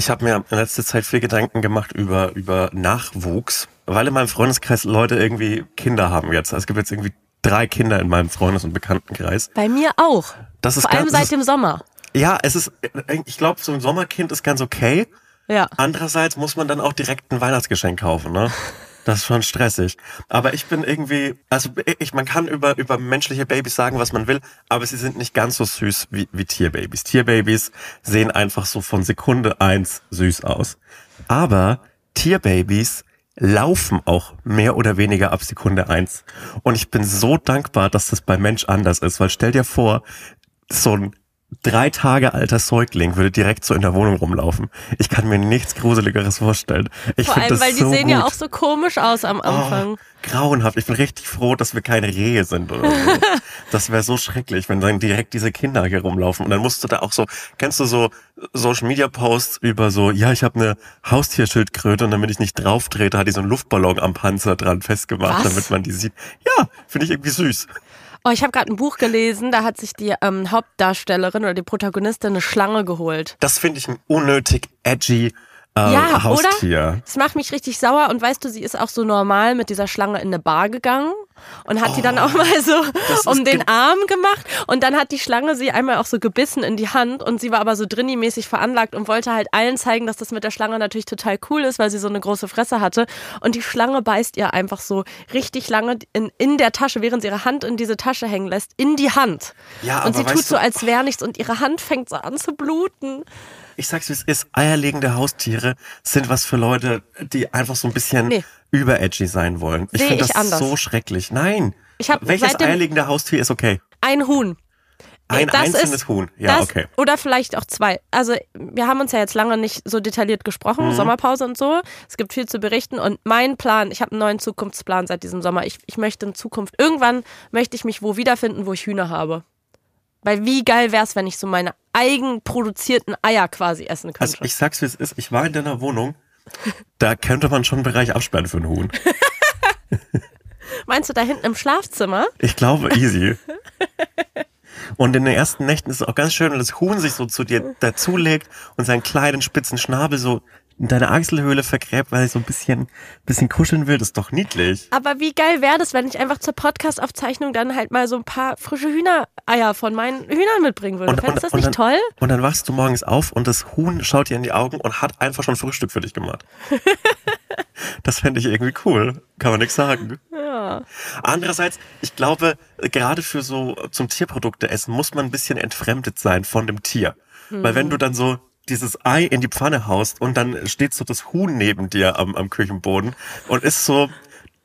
Ich habe mir in letzter Zeit viel Gedanken gemacht über, über Nachwuchs, weil in meinem Freundeskreis Leute irgendwie Kinder haben jetzt. Es gibt jetzt irgendwie drei Kinder in meinem Freundes- und Bekanntenkreis. Bei mir auch. Das ist Vor allem ganz- seit dem Sommer. Ja, es ist, ich glaube, so ein Sommerkind ist ganz okay. Ja. Andererseits muss man dann auch direkt ein Weihnachtsgeschenk kaufen, ne? Das ist schon stressig. Aber ich bin irgendwie, also ich, man kann über, über menschliche Babys sagen, was man will, aber sie sind nicht ganz so süß wie, wie Tierbabys. Tierbabys sehen einfach so von Sekunde eins süß aus. Aber Tierbabys laufen auch mehr oder weniger ab Sekunde eins. Und ich bin so dankbar, dass das bei Mensch anders ist, weil stell dir vor, so ein drei Tage alter Säugling würde direkt so in der Wohnung rumlaufen. Ich kann mir nichts Gruseligeres vorstellen. Ich Vor allem, das weil die so sehen gut. ja auch so komisch aus am Anfang. Oh, grauenhaft. Ich bin richtig froh, dass wir keine Rehe sind oder so. Das wäre so schrecklich, wenn dann direkt diese Kinder hier rumlaufen. Und dann musst du da auch so, kennst du so Social Media Posts über so, ja, ich habe eine Haustierschildkröte und damit ich nicht drauf trete, hat die so einen Luftballon am Panzer dran festgemacht, Was? damit man die sieht. Ja, finde ich irgendwie süß. Oh, ich habe gerade ein Buch gelesen, da hat sich die ähm, Hauptdarstellerin oder die Protagonistin eine Schlange geholt. Das finde ich ein unnötig edgy äh, Ja, Haustier. oder? Das macht mich richtig sauer und weißt du, sie ist auch so normal mit dieser Schlange in eine Bar gegangen und hat die dann auch mal so um den Arm gemacht und dann hat die Schlange sie einmal auch so gebissen in die Hand und sie war aber so drinni-mäßig veranlagt und wollte halt allen zeigen, dass das mit der Schlange natürlich total cool ist, weil sie so eine große Fresse hatte und die Schlange beißt ihr einfach so richtig lange in, in der Tasche, während sie ihre Hand in diese Tasche hängen lässt, in die Hand. Ja, und sie tut so, als wäre nichts und ihre Hand fängt so an zu bluten. Ich sag's wie es ist, eierlegende Haustiere sind was für Leute, die einfach so ein bisschen Nee. überedgy sein wollen. Ich finde das anders. so schrecklich. Nein. Ich hab Welches eierlegende Haustier ist okay? Ein Huhn. Ein Das einzelnes ist- Huhn. Ja, das, okay. Oder vielleicht auch zwei. Also wir haben uns ja jetzt lange nicht so detailliert gesprochen, Mhm. Sommerpause und so. Es gibt viel zu berichten und mein Plan, ich habe einen neuen Zukunftsplan seit diesem Sommer. Ich, ich möchte in Zukunft, irgendwann möchte ich mich wo wiederfinden, wo ich Hühner habe. Weil wie geil wäre es, wenn ich so meine eigenproduzierten Eier quasi essen könnte. Also ich sag's wie es ist, ich war in deiner Wohnung, da könnte man schon einen Bereich absperren für einen Huhn. Meinst du da hinten im Schlafzimmer? Ich glaube, easy. Und in den ersten Nächten ist es auch ganz schön, wenn das Huhn sich so zu dir dazulegt und seinen kleinen spitzen Schnabel so in deine Achselhöhle vergräbt, weil er so ein bisschen, bisschen kuscheln will. Das ist doch niedlich. Aber wie geil wäre das, wenn ich einfach zur Podcast-Aufzeichnung dann halt mal so ein paar frische Hühnereier von meinen Hühnern mitbringen würde. Fändest du das nicht dann, toll? Und dann wachst du morgens auf und das Huhn schaut dir in die Augen und hat einfach schon Frühstück für dich gemacht. das fände ich irgendwie cool. Kann man nichts sagen. Ja. Andererseits, ich glaube, gerade für so zum Tierprodukte essen muss man ein bisschen entfremdet sein von dem Tier. Weil wenn du dann so dieses Ei in die Pfanne haust und dann steht so das Huhn neben dir am, am Küchenboden und ist so,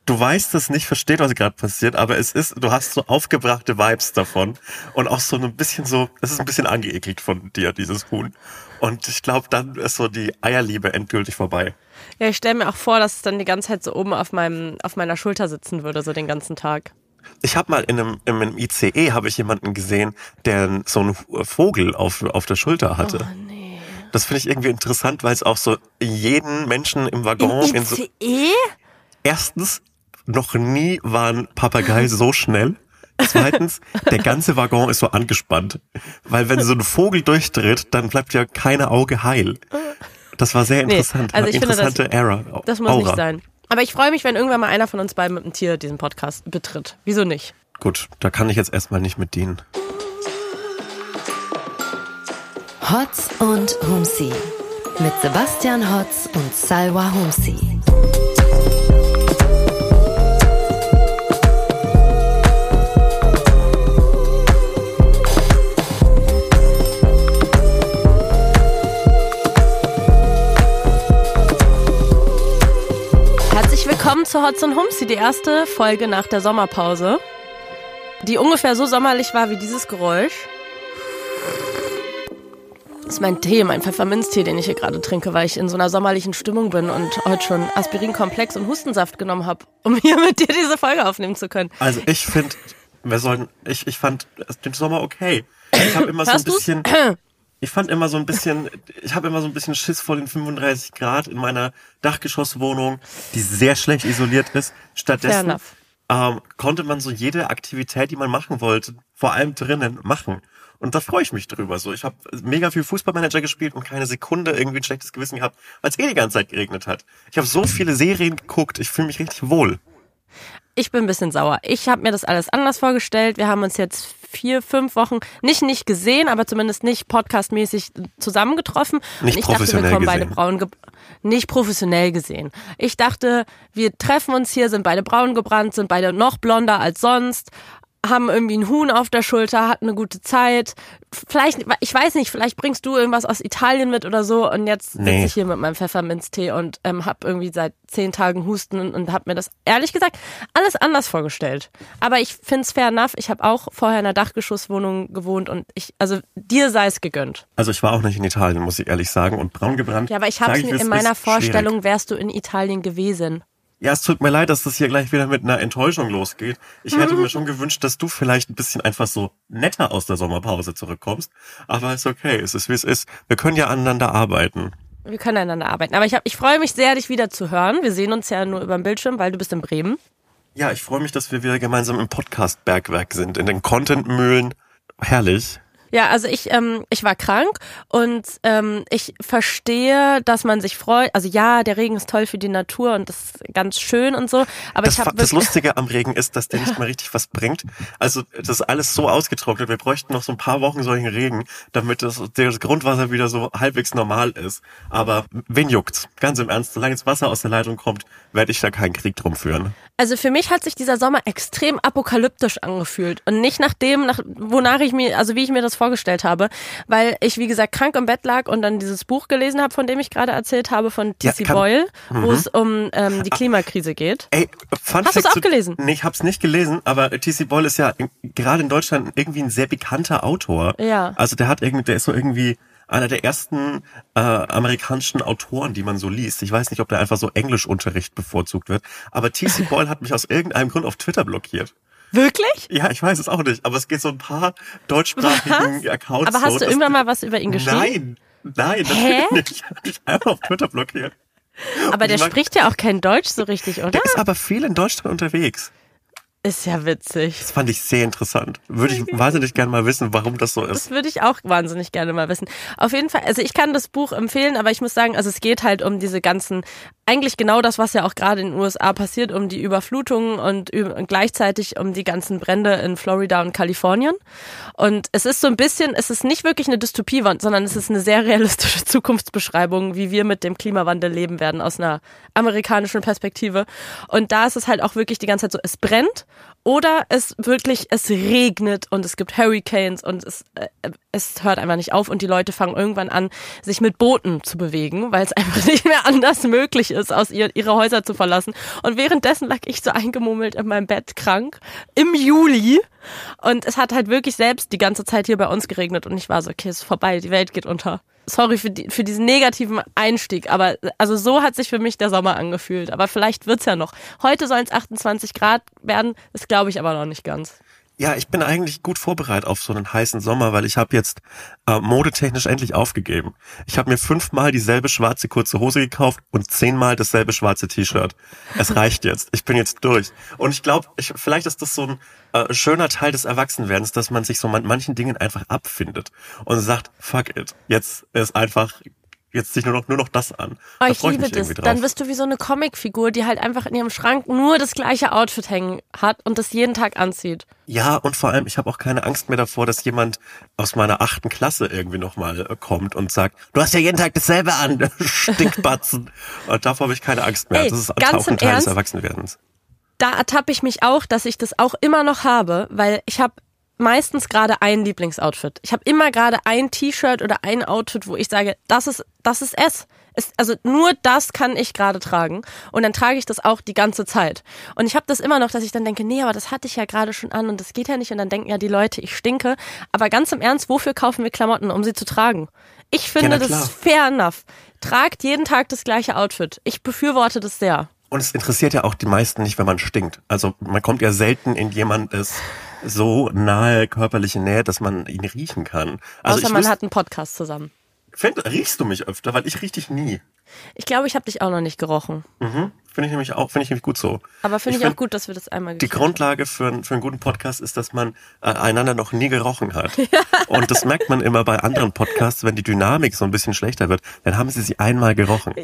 du weißt es nicht, versteht, was gerade passiert, aber es ist, du hast so aufgebrachte Vibes davon und auch so ein bisschen so, es ist ein bisschen angeekelt von dir, dieses Huhn. Und ich glaube, dann ist so die Eierliebe endgültig vorbei. Ja, ich stelle mir auch vor, dass es dann die ganze Zeit so oben auf, meinem, auf meiner Schulter sitzen würde, so den ganzen Tag. Ich habe mal in einem, in einem ICE habe ich jemanden gesehen, der so einen Vogel auf, auf der Schulter hatte. Oh. Das finde ich irgendwie interessant, weil es auch so jeden Menschen im Waggon Im in so, ICE? erstens noch nie war ein Papagei so schnell. Zweitens, der ganze Waggon ist so angespannt. Weil wenn so ein Vogel durchdreht, dann bleibt ja keine Auge heil. Das war sehr Nee, interessant. also ich finde, das- Interessante Era. Das muss Aura. nicht sein. Aber ich freue mich, wenn irgendwann mal einer von uns beiden mit einem Tier diesen Podcast betritt. Wieso nicht? Gut, da kann ich jetzt erstmal nicht mit dienen. Hotz und Humsi. Mit Sebastian Hotz und Salwa Humsi. Herzlich willkommen zu Hotz und Humsi, die erste Folge nach der Sommerpause, die ungefähr so sommerlich war wie dieses Geräusch. Das ist mein Tee, mein Pfefferminztee, den ich hier gerade trinke, weil ich in so einer sommerlichen Stimmung bin und heute schon Aspirinkomplex und Hustensaft genommen habe, um hier mit dir diese Folge aufnehmen zu können. Also ich finde, wir sollten, ich, ich fand den Sommer okay. Ich habe immer so ein Hörst du's? bisschen, ich fand immer so ein bisschen, ich habe immer so ein bisschen Schiss vor den 35 Grad in meiner Dachgeschosswohnung, die sehr schlecht isoliert ist. Stattdessen ähm, konnte man so jede Aktivität, die man machen wollte, vor allem drinnen machen. Und da freue ich mich drüber. So, ich habe mega viel Fußballmanager gespielt und keine Sekunde irgendwie ein schlechtes Gewissen gehabt, weil es eh die ganze Zeit geregnet hat. Ich habe so viele Serien geguckt, ich fühle mich richtig wohl. Ich bin ein bisschen sauer. Ich habe mir das alles anders vorgestellt. Wir haben uns jetzt vier, fünf Wochen nicht nicht gesehen, aber zumindest nicht podcastmäßig zusammengetroffen. Nicht und ich dachte, wir professionell kommen beide braun ge nicht professionell gesehen. Ich dachte, wir treffen uns hier, sind beide braun gebrannt, sind beide noch blonder als sonst, haben irgendwie ein Huhn auf der Schulter, hatten eine gute Zeit. Vielleicht, ich weiß nicht, vielleicht bringst du irgendwas aus Italien mit oder so und jetzt sitze Nee. ich hier mit meinem Pfefferminztee und ähm, hab irgendwie seit zehn Tagen Husten und, und hab mir das ehrlich gesagt alles anders vorgestellt. Aber ich find's fair enough. Ich habe auch vorher in einer Dachgeschosswohnung gewohnt und ich, also dir sei es gegönnt. Also ich war auch nicht in Italien, muss ich ehrlich sagen. Und braun gebrannt. Ja, aber ich hab's mir es in meiner ist, schwierig. Vorstellung wärst du in Italien gewesen. Ja, es tut mir leid, dass das hier gleich wieder mit einer Enttäuschung losgeht. Ich hätte mir schon gewünscht, dass du vielleicht ein bisschen einfach so netter aus der Sommerpause zurückkommst. Aber ist okay, es ist wie es ist. Wir können ja aneinander arbeiten. Wir können einander arbeiten. Aber ich, hab, ich freue mich sehr, dich wieder zu hören. Wir sehen uns ja nur über den Bildschirm, weil du bist in Bremen. Ja, ich freue mich, dass wir wieder gemeinsam im Podcast-Bergwerk sind, in den Content-Mühlen. Herrlich. Ja, also ich, ähm, ich war krank und ähm, ich verstehe, dass man sich freut. Also ja, der Regen ist toll für die Natur und das ist ganz schön und so. Aber Das, ich habe das Lustige am Regen ist, dass der nicht mal richtig was bringt. Also das ist alles so ausgetrocknet. Wir bräuchten noch so ein paar Wochen solchen Regen, damit das, das Grundwasser wieder so halbwegs normal ist. Aber wen juckt's? Ganz im Ernst, solange das Wasser aus der Leitung kommt, werde ich da keinen Krieg drum führen. Also für mich hat sich dieser Sommer extrem apokalyptisch angefühlt und nicht nach dem, nach, wonach ich mir, also wie ich mir das vorgestellt habe, weil ich wie gesagt krank im Bett lag und dann dieses Buch gelesen habe, von dem ich gerade erzählt habe, von Ja, T.C. kann- Boyle, wo es um ähm, die Klimakrise geht. Ey, Fun Hast du's Fact auch gelesen? Nee, ich hab's nicht gelesen, aber T.C. Boyle ist ja gerade in Deutschland irgendwie ein sehr bekannter Autor. Ja. Also der hat irgendwie, der ist so irgendwie einer der ersten äh, amerikanischen Autoren, die man so liest. Ich weiß nicht, ob der einfach so Englischunterricht bevorzugt wird, aber T.C. Boyle hat mich aus irgendeinem Grund auf Twitter blockiert. Wirklich? Ja, ich weiß es auch nicht, aber es geht so ein paar deutschsprachigen Accounts Aber so, hast du dass irgendwann mal was über ihn geschrieben? Nein, nein, Hä? natürlich nicht. Ich hab mich einfach auf Twitter blockiert. Aber der ich mag- spricht ja auch kein Deutsch so richtig, oder? Der ist aber viel in Deutschland unterwegs. Ist ja witzig. Das fand ich sehr interessant. Würde ich wahnsinnig gerne mal wissen, warum das so ist. Das würde ich auch wahnsinnig gerne mal wissen. Auf jeden Fall, also ich kann das Buch empfehlen, aber ich muss sagen, also es geht halt um diese ganzen, eigentlich genau das, was ja auch gerade in den USA passiert, um die Überflutungen und, und gleichzeitig um die ganzen Brände in Florida und Kalifornien. Und es ist so ein bisschen, es ist nicht wirklich eine Dystopie, sondern es ist eine sehr realistische Zukunftsbeschreibung, wie wir mit dem Klimawandel leben werden aus einer amerikanischen Perspektive. Und da ist es halt auch wirklich die ganze Zeit so, es brennt oder es wirklich, es regnet und es gibt Hurricanes und es, äh, es hört einfach nicht auf und die Leute fangen irgendwann an, sich mit Booten zu bewegen, weil es einfach nicht mehr anders möglich ist, aus ihr, ihre Häuser zu verlassen. Und währenddessen lag ich so eingemummelt in meinem Bett krank im Juli und es hat halt wirklich selbst die ganze Zeit hier bei uns geregnet und ich war so, okay, es ist vorbei, die Welt geht unter. Sorry für, die, für diesen negativen Einstieg, aber also so hat sich für mich der Sommer angefühlt. Aber vielleicht wird's ja noch. Heute sollen es 28 Grad werden, das glaube ich aber noch nicht ganz. Ja, ich bin eigentlich gut vorbereitet auf so einen heißen Sommer, weil ich habe jetzt äh, modetechnisch endlich aufgegeben. Ich habe mir fünfmal dieselbe schwarze kurze Hose gekauft und zehnmal dasselbe schwarze T-Shirt. Es reicht jetzt. Ich bin jetzt durch. Und ich glaube, ich, vielleicht ist das so ein äh, schöner Teil des Erwachsenwerdens, dass man sich so man manchen Dingen einfach abfindet und sagt, fuck it. Jetzt ist einfach jetzt sich nur noch nur noch das an. Oh, Da ich liebe mich das. Dann bist du wie so eine Comicfigur, die halt einfach in ihrem Schrank nur das gleiche Outfit hängen hat und das jeden Tag anzieht. Ja, und vor allem, ich habe auch keine Angst mehr davor, dass jemand aus meiner achten Klasse irgendwie nochmal äh, kommt und sagt, du hast ja jeden Tag dasselbe an, Stinkbatzen. und davor habe ich keine Angst mehr. Ey, das ist ganz auch ein Teil Ernst? des Erwachsenwerdens. Da ertappe ich mich auch, dass ich das auch immer noch habe, weil ich habe meistens gerade ein Lieblingsoutfit. Ich habe immer gerade ein T-Shirt oder ein Outfit, wo ich sage, das ist das ist es. es also nur das kann ich gerade tragen und dann trage ich das auch die ganze Zeit. Und ich habe das immer noch, dass ich dann denke, nee, aber das hatte ich ja gerade schon an und das geht ja nicht und dann denken ja die Leute, ich stinke, aber ganz im Ernst, wofür kaufen wir Klamotten, um sie zu tragen? Ich finde, na das ist fair enough. Tragt jeden Tag das gleiche Outfit. Ich befürworte das sehr. Und es interessiert ja auch die meisten nicht, wenn man stinkt. Also man kommt ja selten in jemandes so nahe körperliche Nähe, dass man ihn riechen kann. Also Außer man hat einen Podcast zusammen. Find, riechst du mich öfter? Weil ich riech dich nie. Ich glaube, ich habe dich auch noch nicht gerochen. Mhm. Finde ich nämlich auch, finde ich nämlich gut so. Aber finde Ich ich, auch find, gut, dass wir das einmal Die Grundlage für, einen- für einen guten Podcast ist, dass man äh, einander noch nie gerochen hat. Und das merkt man immer bei anderen Podcasts, wenn die Dynamik so ein bisschen schlechter wird, dann haben sie sie einmal gerochen.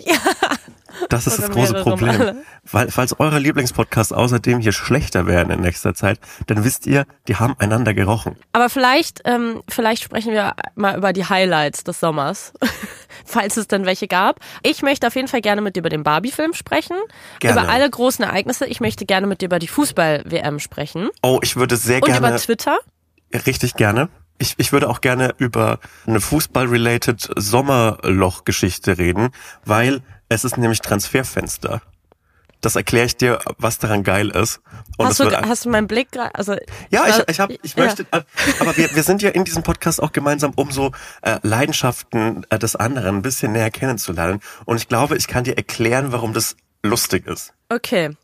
Das ist Oder das große Problem. Male. Weil, falls eure Lieblingspodcasts außerdem hier schlechter werden in nächster Zeit, dann wisst ihr, die haben einander gerochen. Aber vielleicht, ähm, vielleicht sprechen wir mal über die Highlights des Sommers, falls es denn welche gab. Ich möchte auf jeden Fall gerne mit dir über den Barbie-Film sprechen, Gerne. über alle großen Ereignisse. Ich möchte gerne mit dir über die Fußball-WM sprechen Oh, ich würde sehr und gerne. über Twitter. Richtig gerne. Ich, ich würde auch gerne über eine Fußball-related Sommerloch-Geschichte reden, weil es ist nämlich Transferfenster. Das erkläre ich dir, was daran geil ist. Und Hast du, hast du meinen Blick gerade? Also ja, ich, war- ich, hab, ich ja. möchte, aber wir, wir sind ja in diesem Podcast auch gemeinsam, um so äh, Leidenschaften äh, des anderen ein bisschen näher kennenzulernen. Und ich glaube, ich kann dir erklären, warum das lustig ist. Okay.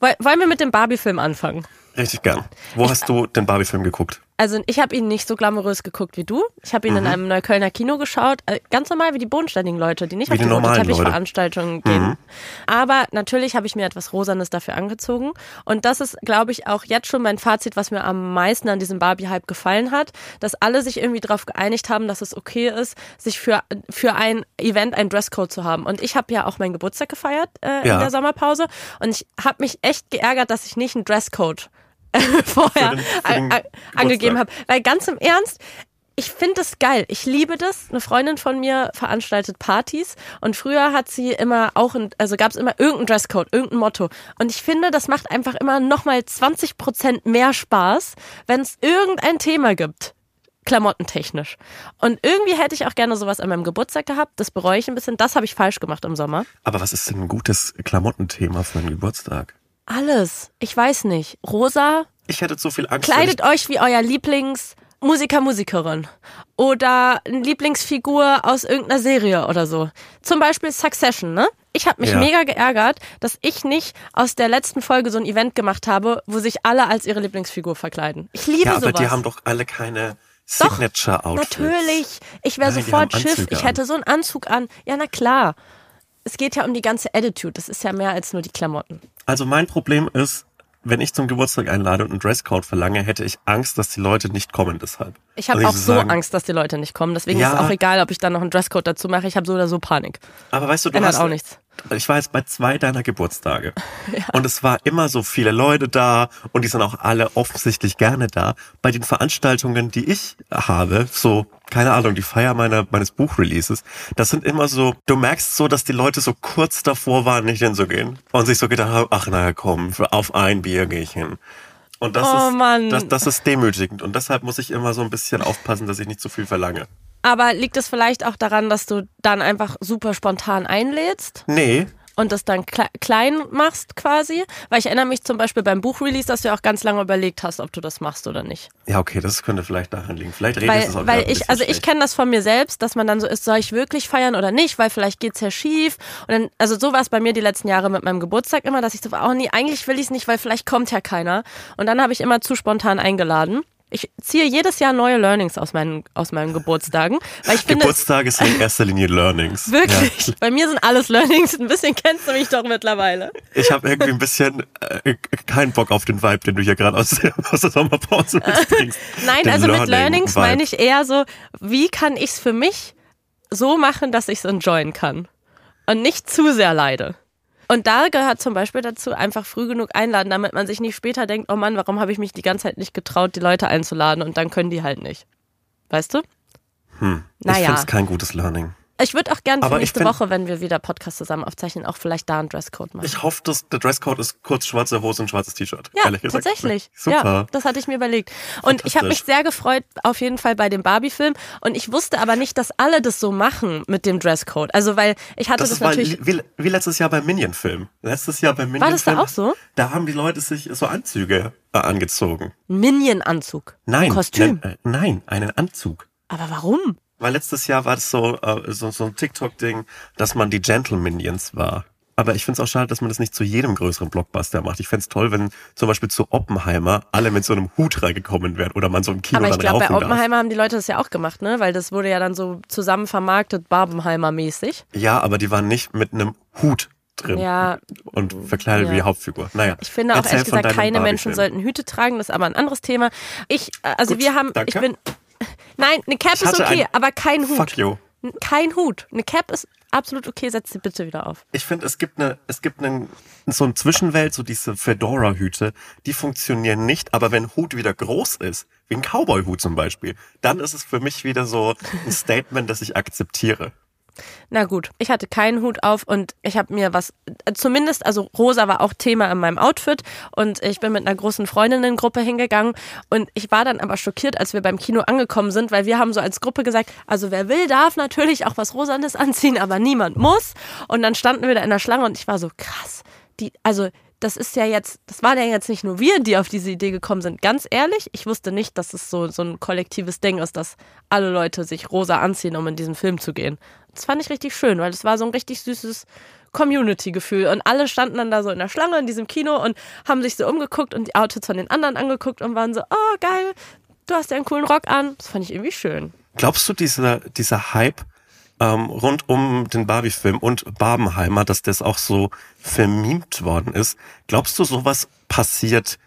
Woll- Wollen wir mit dem Barbie-Film anfangen? Richtig gern. Wo hast du den Barbie-Film geguckt? Also ich habe ihn nicht so glamourös geguckt wie du. Ich habe ihn in einem Neuköllner Kino geschaut. Äh, Ganz normal wie die bodenständigen Leute, die nicht Wie auf die die. Teppichveranstaltungen gehen. Aber natürlich habe ich mir etwas Rosanes dafür angezogen. Und das ist, glaube ich, auch jetzt schon mein Fazit, was mir am meisten an diesem Barbie-Hype gefallen hat. Dass alle sich irgendwie darauf geeinigt haben, dass es okay ist, sich für, für ein Event einen Dresscode zu haben. Und ich habe ja auch meinen Geburtstag gefeiert äh, in Ja. der Sommerpause. Und ich habe mich echt geärgert, dass ich nicht einen Dresscode vorher Für den- für den an- an- angegeben habe. Weil ganz im Ernst, ich finde es geil. Ich liebe das. Eine Freundin von mir veranstaltet Partys und früher hat sie immer auch, ein, also gab es immer irgendeinen Dresscode, irgendein Motto. Und ich finde, das macht einfach immer nochmal 20 Prozent mehr Spaß, wenn es irgendein Thema gibt. Klamottentechnisch. Und irgendwie hätte ich auch gerne sowas an meinem Geburtstag gehabt. Das bereue ich ein bisschen. Das habe ich falsch gemacht im Sommer. Aber was ist denn ein gutes Klamottenthema für einen Geburtstag? Alles. Ich weiß nicht. Rosa, Ich hätte zu viel Angst. Kleidet euch wie euer Lieblingsmusiker, Musikerin. Oder eine Lieblingsfigur aus irgendeiner Serie oder so. Zum Beispiel Succession, ne? Ich habe mich Ja. mega geärgert, dass ich nicht aus der letzten Folge so ein Event gemacht habe, wo sich alle als ihre Lieblingsfigur verkleiden. Ich liebe Ja, aber sowas. die haben doch alle keine Doch, Signature-Outfits. Natürlich. Ich wäre sofort Schiff. Ich hätte so einen Anzug an. Ja, na klar. Es geht ja um die ganze Attitude. Das ist ja mehr als nur die Klamotten. Also mein Problem ist, wenn ich zum Geburtstag einlade und einen Dresscode verlange, hätte ich Angst, dass die Leute nicht kommen deshalb. Ich habe Also auch so sagen, Angst, dass die Leute nicht kommen. Deswegen Ja. ist es auch egal, ob ich dann noch einen Dresscode dazu mache. Ich habe so oder so Panik. Aber weißt du, du Ändert hast auch nichts. Ich war jetzt bei zwei deiner Geburtstage. Und es war immer so viele Leute da und die sind auch alle offensichtlich gerne da. Bei den Veranstaltungen, die ich habe, so, keine Ahnung, die Feier meiner, meines Buchreleases, das sind immer so, du merkst so, dass die Leute so kurz davor waren, nicht hinzugehen. Und sich so gedacht haben, ach naja, komm, auf ein Bier gehe ich hin. Und das Oh ist, Mann. Das, das ist demütigend. Und deshalb muss ich immer so ein bisschen aufpassen, dass ich nicht zu viel verlange. Aber liegt es vielleicht auch daran, dass du dann einfach super spontan einlädst Nee, und das dann kle klein machst quasi? Weil ich erinnere mich zum Beispiel beim Buchrelease, dass du auch ganz lange überlegt hast, ob du das machst oder nicht. ja, okay, das könnte vielleicht daran liegen. Vielleicht redest Weil, du es auch weil ich, also ich schlecht. kenne das von mir selbst, dass man dann so ist, soll ich wirklich feiern oder nicht, weil vielleicht geht's ja schief. Und dann, also so war es bei mir die letzten Jahre mit meinem Geburtstag immer, dass ich so, oh nee, eigentlich will ich es nicht, weil vielleicht kommt ja keiner. Und dann habe ich immer zu spontan eingeladen. Ich ziehe jedes Jahr neue Learnings aus meinen, aus meinen Geburtstagen, weil ich finde, Geburtstage sind in erster Linie Learnings. Wirklich. Bei mir sind alles Learnings. Ein bisschen kennst du mich doch mittlerweile. Ich habe irgendwie ein bisschen äh, keinen Bock auf den Vibe, den du hier gerade aus, der- aus der Sommerpause mitbringst. Nein, Den also mit Learnings Learning-Vibe. meine ich eher so, wie kann ich es für mich so machen, dass ich es enjoyen kann und nicht zu sehr leide. Und da gehört zum Beispiel dazu, einfach früh genug einladen, damit man sich nicht später denkt, oh Mann, warum habe ich mich die ganze Zeit nicht getraut, die Leute einzuladen und dann können die halt nicht. Weißt du? Hm. Ich Naja. finde es kein gutes Learning. Ich würde auch gerne nächste find- Woche, wenn wir wieder Podcast zusammen aufzeichnen, auch vielleicht da einen Dresscode machen. Ich hoffe, dass der Dresscode ist kurz schwarze Hose und schwarzes T-Shirt. Ja, ehrlich gesagt. tatsächlich. Super. Ja, das hatte ich mir überlegt. Und ich habe mich sehr gefreut, auf jeden Fall bei dem Barbie-Film. Und ich wusste aber nicht, dass alle das so machen mit dem Dresscode. Also, weil ich hatte das, Das, natürlich. wie, wie letztes Jahr beim Minion-Film. Letztes Jahr beim War das da Minion-Film. auch so? Da haben die Leute sich so Anzüge äh, angezogen. Minion-Anzug. Nein. Kostüm. Nein, äh, nein, einen Anzug. Aber warum? Weil letztes Jahr war das so, äh, so, so ein TikTok-Ding, dass man die Gentle Minions war. aber ich finde es auch schade, dass man das nicht zu jedem größeren Blockbuster macht. Ich fände es toll, wenn zum Beispiel zu Oppenheimer alle mit so einem Hut reingekommen wären oder man so im Kino Aber ich glaube, bei rauchen darf. Oppenheimer haben die Leute das ja auch gemacht, ne? Weil das wurde ja dann so zusammen vermarktet, Barbenheimer-mäßig. Ja, aber die waren nicht mit einem Hut drin Ja, und verkleidet ja. wie die Hauptfigur. Naja, Ich finde auch ehrlich gesagt, keine Menschen sollten Hüte tragen, das ist aber ein anderes Thema. Ich, äh, also Gut, wir haben, danke. ich bin, nein, eine Cap ist okay, ein- aber kein Hut. Fuck you. Kein Hut. Eine Cap ist absolut okay, setz sie bitte wieder auf. Ich finde, es gibt eine, es gibt einen, so eine Zwischenwelt, so diese Fedora-Hüte, die funktionieren nicht, aber wenn Hut wieder groß ist, wie ein Cowboy-Hut zum Beispiel, dann ist es für mich wieder so ein Statement, das ich akzeptiere. Na gut, ich hatte keinen Hut auf und ich habe mir was, äh, zumindest, also rosa war auch Thema in meinem Outfit und ich bin mit einer großen Freundinnengruppe hingegangen und ich war dann aber schockiert, als wir beim Kino angekommen sind, weil wir haben so als Gruppe gesagt, also wer will, darf natürlich auch was Rosanes anziehen, aber niemand muss. Und dann standen wir da in der Schlange und ich war so krass, die, also das ist ja jetzt, das waren ja jetzt nicht nur wir, die auf diese Idee gekommen sind. Ganz ehrlich, ich wusste nicht, dass es so, so ein kollektives Ding ist, dass alle Leute sich rosa anziehen, um in diesen Film zu gehen. Das fand ich richtig schön, weil es war so ein richtig süßes Community-Gefühl. Und alle standen dann da so in der Schlange in diesem Kino und haben sich so umgeguckt und die Outfits von den anderen angeguckt und waren so, oh geil, du hast ja einen coolen Rock an. Das fand ich irgendwie schön. Glaubst du, dieser, dieser Hype ähm, rund um den Barbie-Film und Barbenheimer, dass das auch so vermimt worden ist, glaubst du, sowas passiert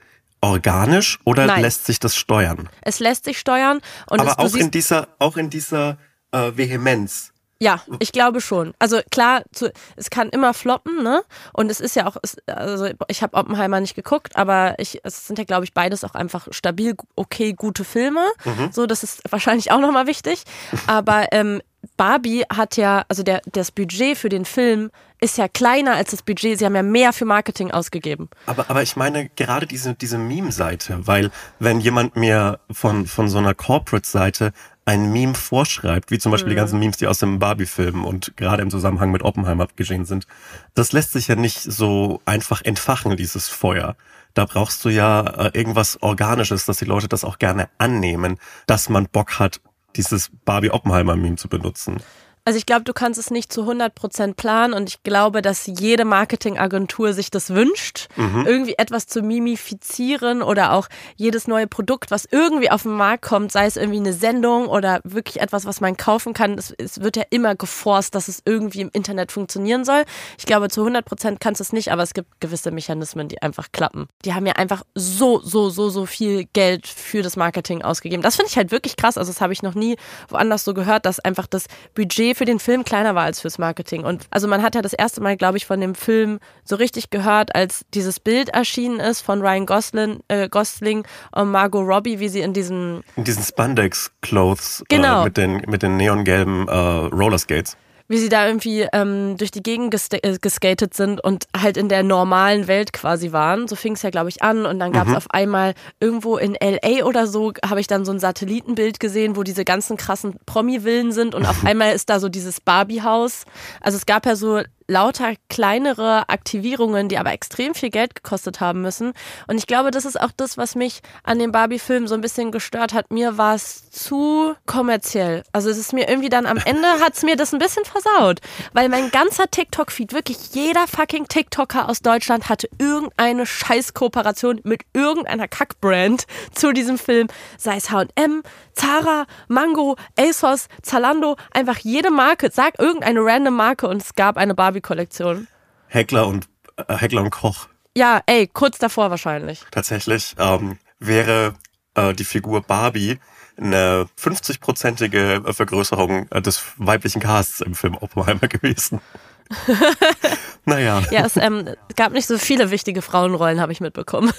organisch oder Nein. lässt sich das steuern? Es lässt sich steuern und es, Aber du auch in dieser, auch in dieser äh, Vehemenz. Ja, ich glaube schon. Also klar, zu, es kann immer floppen, ne? Und es ist ja auch, es, also ich habe Oppenheimer nicht geguckt, aber ich, es sind ja, glaube ich, beides auch einfach stabil, okay, gute Filme. So, das ist wahrscheinlich auch nochmal wichtig. Aber ähm, Barbie hat ja, also der, das Budget für den Film ist ja kleiner als das Budget. Sie haben ja mehr für Marketing ausgegeben. Aber, aber ich meine gerade diese, diese Meme-Seite, weil wenn jemand mir von, von so einer Corporate-Seite ein Meme vorschreibt, wie zum Beispiel die ganzen Memes, die aus dem Barbie-Film und gerade im Zusammenhang mit Oppenheimer geschehen sind, das lässt sich ja nicht so einfach entfachen, dieses Feuer. Da brauchst du ja äh, irgendwas Organisches, dass die Leute das auch gerne annehmen, dass man Bock hat, dieses Barbie-Oppenheimer-Meme zu benutzen. Also ich glaube, du kannst es nicht zu 100% planen und ich glaube, dass jede Marketingagentur sich das wünscht, irgendwie etwas zu mimifizieren oder auch jedes neue Produkt, was irgendwie auf den Markt kommt, sei es irgendwie eine Sendung oder wirklich etwas, was man kaufen kann, es, es wird ja immer geforst, dass es irgendwie im Internet funktionieren soll. Ich glaube, zu 100% kannst du es nicht, aber es gibt gewisse Mechanismen, die einfach klappen. Die haben ja einfach so, so, so, so viel Geld für das Marketing ausgegeben. Das finde ich halt wirklich krass. Also das habe ich noch nie woanders so gehört, dass einfach das Budget für den Film kleiner war als fürs Marketing. Und also man hat ja das erste Mal, glaube ich, von dem Film so richtig gehört, als dieses Bild erschienen ist von Ryan Gosling, äh, Gosling und Margot Robbie, wie sie in diesem In diesen Spandex-Clothes Genau. äh, mit den, mit den neongelben äh, Rollerskates. Wie sie da irgendwie ähm, durch die Gegend gesta- äh, geskatet sind und halt in der normalen Welt quasi waren. So fing es ja, glaube ich, an. Und dann gab es auf einmal irgendwo in LA oder so, habe ich dann so ein Satellitenbild gesehen, wo diese ganzen krassen Promi-Villen sind. Und auf einmal ist da so dieses Barbie-Haus. Also es gab ja so lauter kleinere Aktivierungen, die aber extrem viel Geld gekostet haben müssen. Und ich glaube, das ist auch das, was mich an dem Barbie-Film so ein bisschen gestört hat. Mir war es zu kommerziell. Also es ist mir irgendwie dann am Ende hat es mir das ein bisschen versaut. Weil mein ganzer TikTok-Feed, wirklich jeder fucking TikToker aus Deutschland hatte irgendeine Scheiß-Kooperation mit irgendeiner Kack-Brand zu diesem Film. Sei es H&M, Zara, Mango, ASOS, Zalando, einfach jede Marke. Sag irgendeine random Marke und es gab eine Barbie-Kollektion. Heckler und äh, Heckler und Koch Ja, ey, kurz davor wahrscheinlich. tatsächlich ähm, wäre äh, die Figur Barbie eine 50-prozentige Vergrößerung äh, des weiblichen Casts im Film Oppenheimer gewesen. naja. Ja, es ähm, gab nicht so viele wichtige Frauenrollen, habe ich mitbekommen.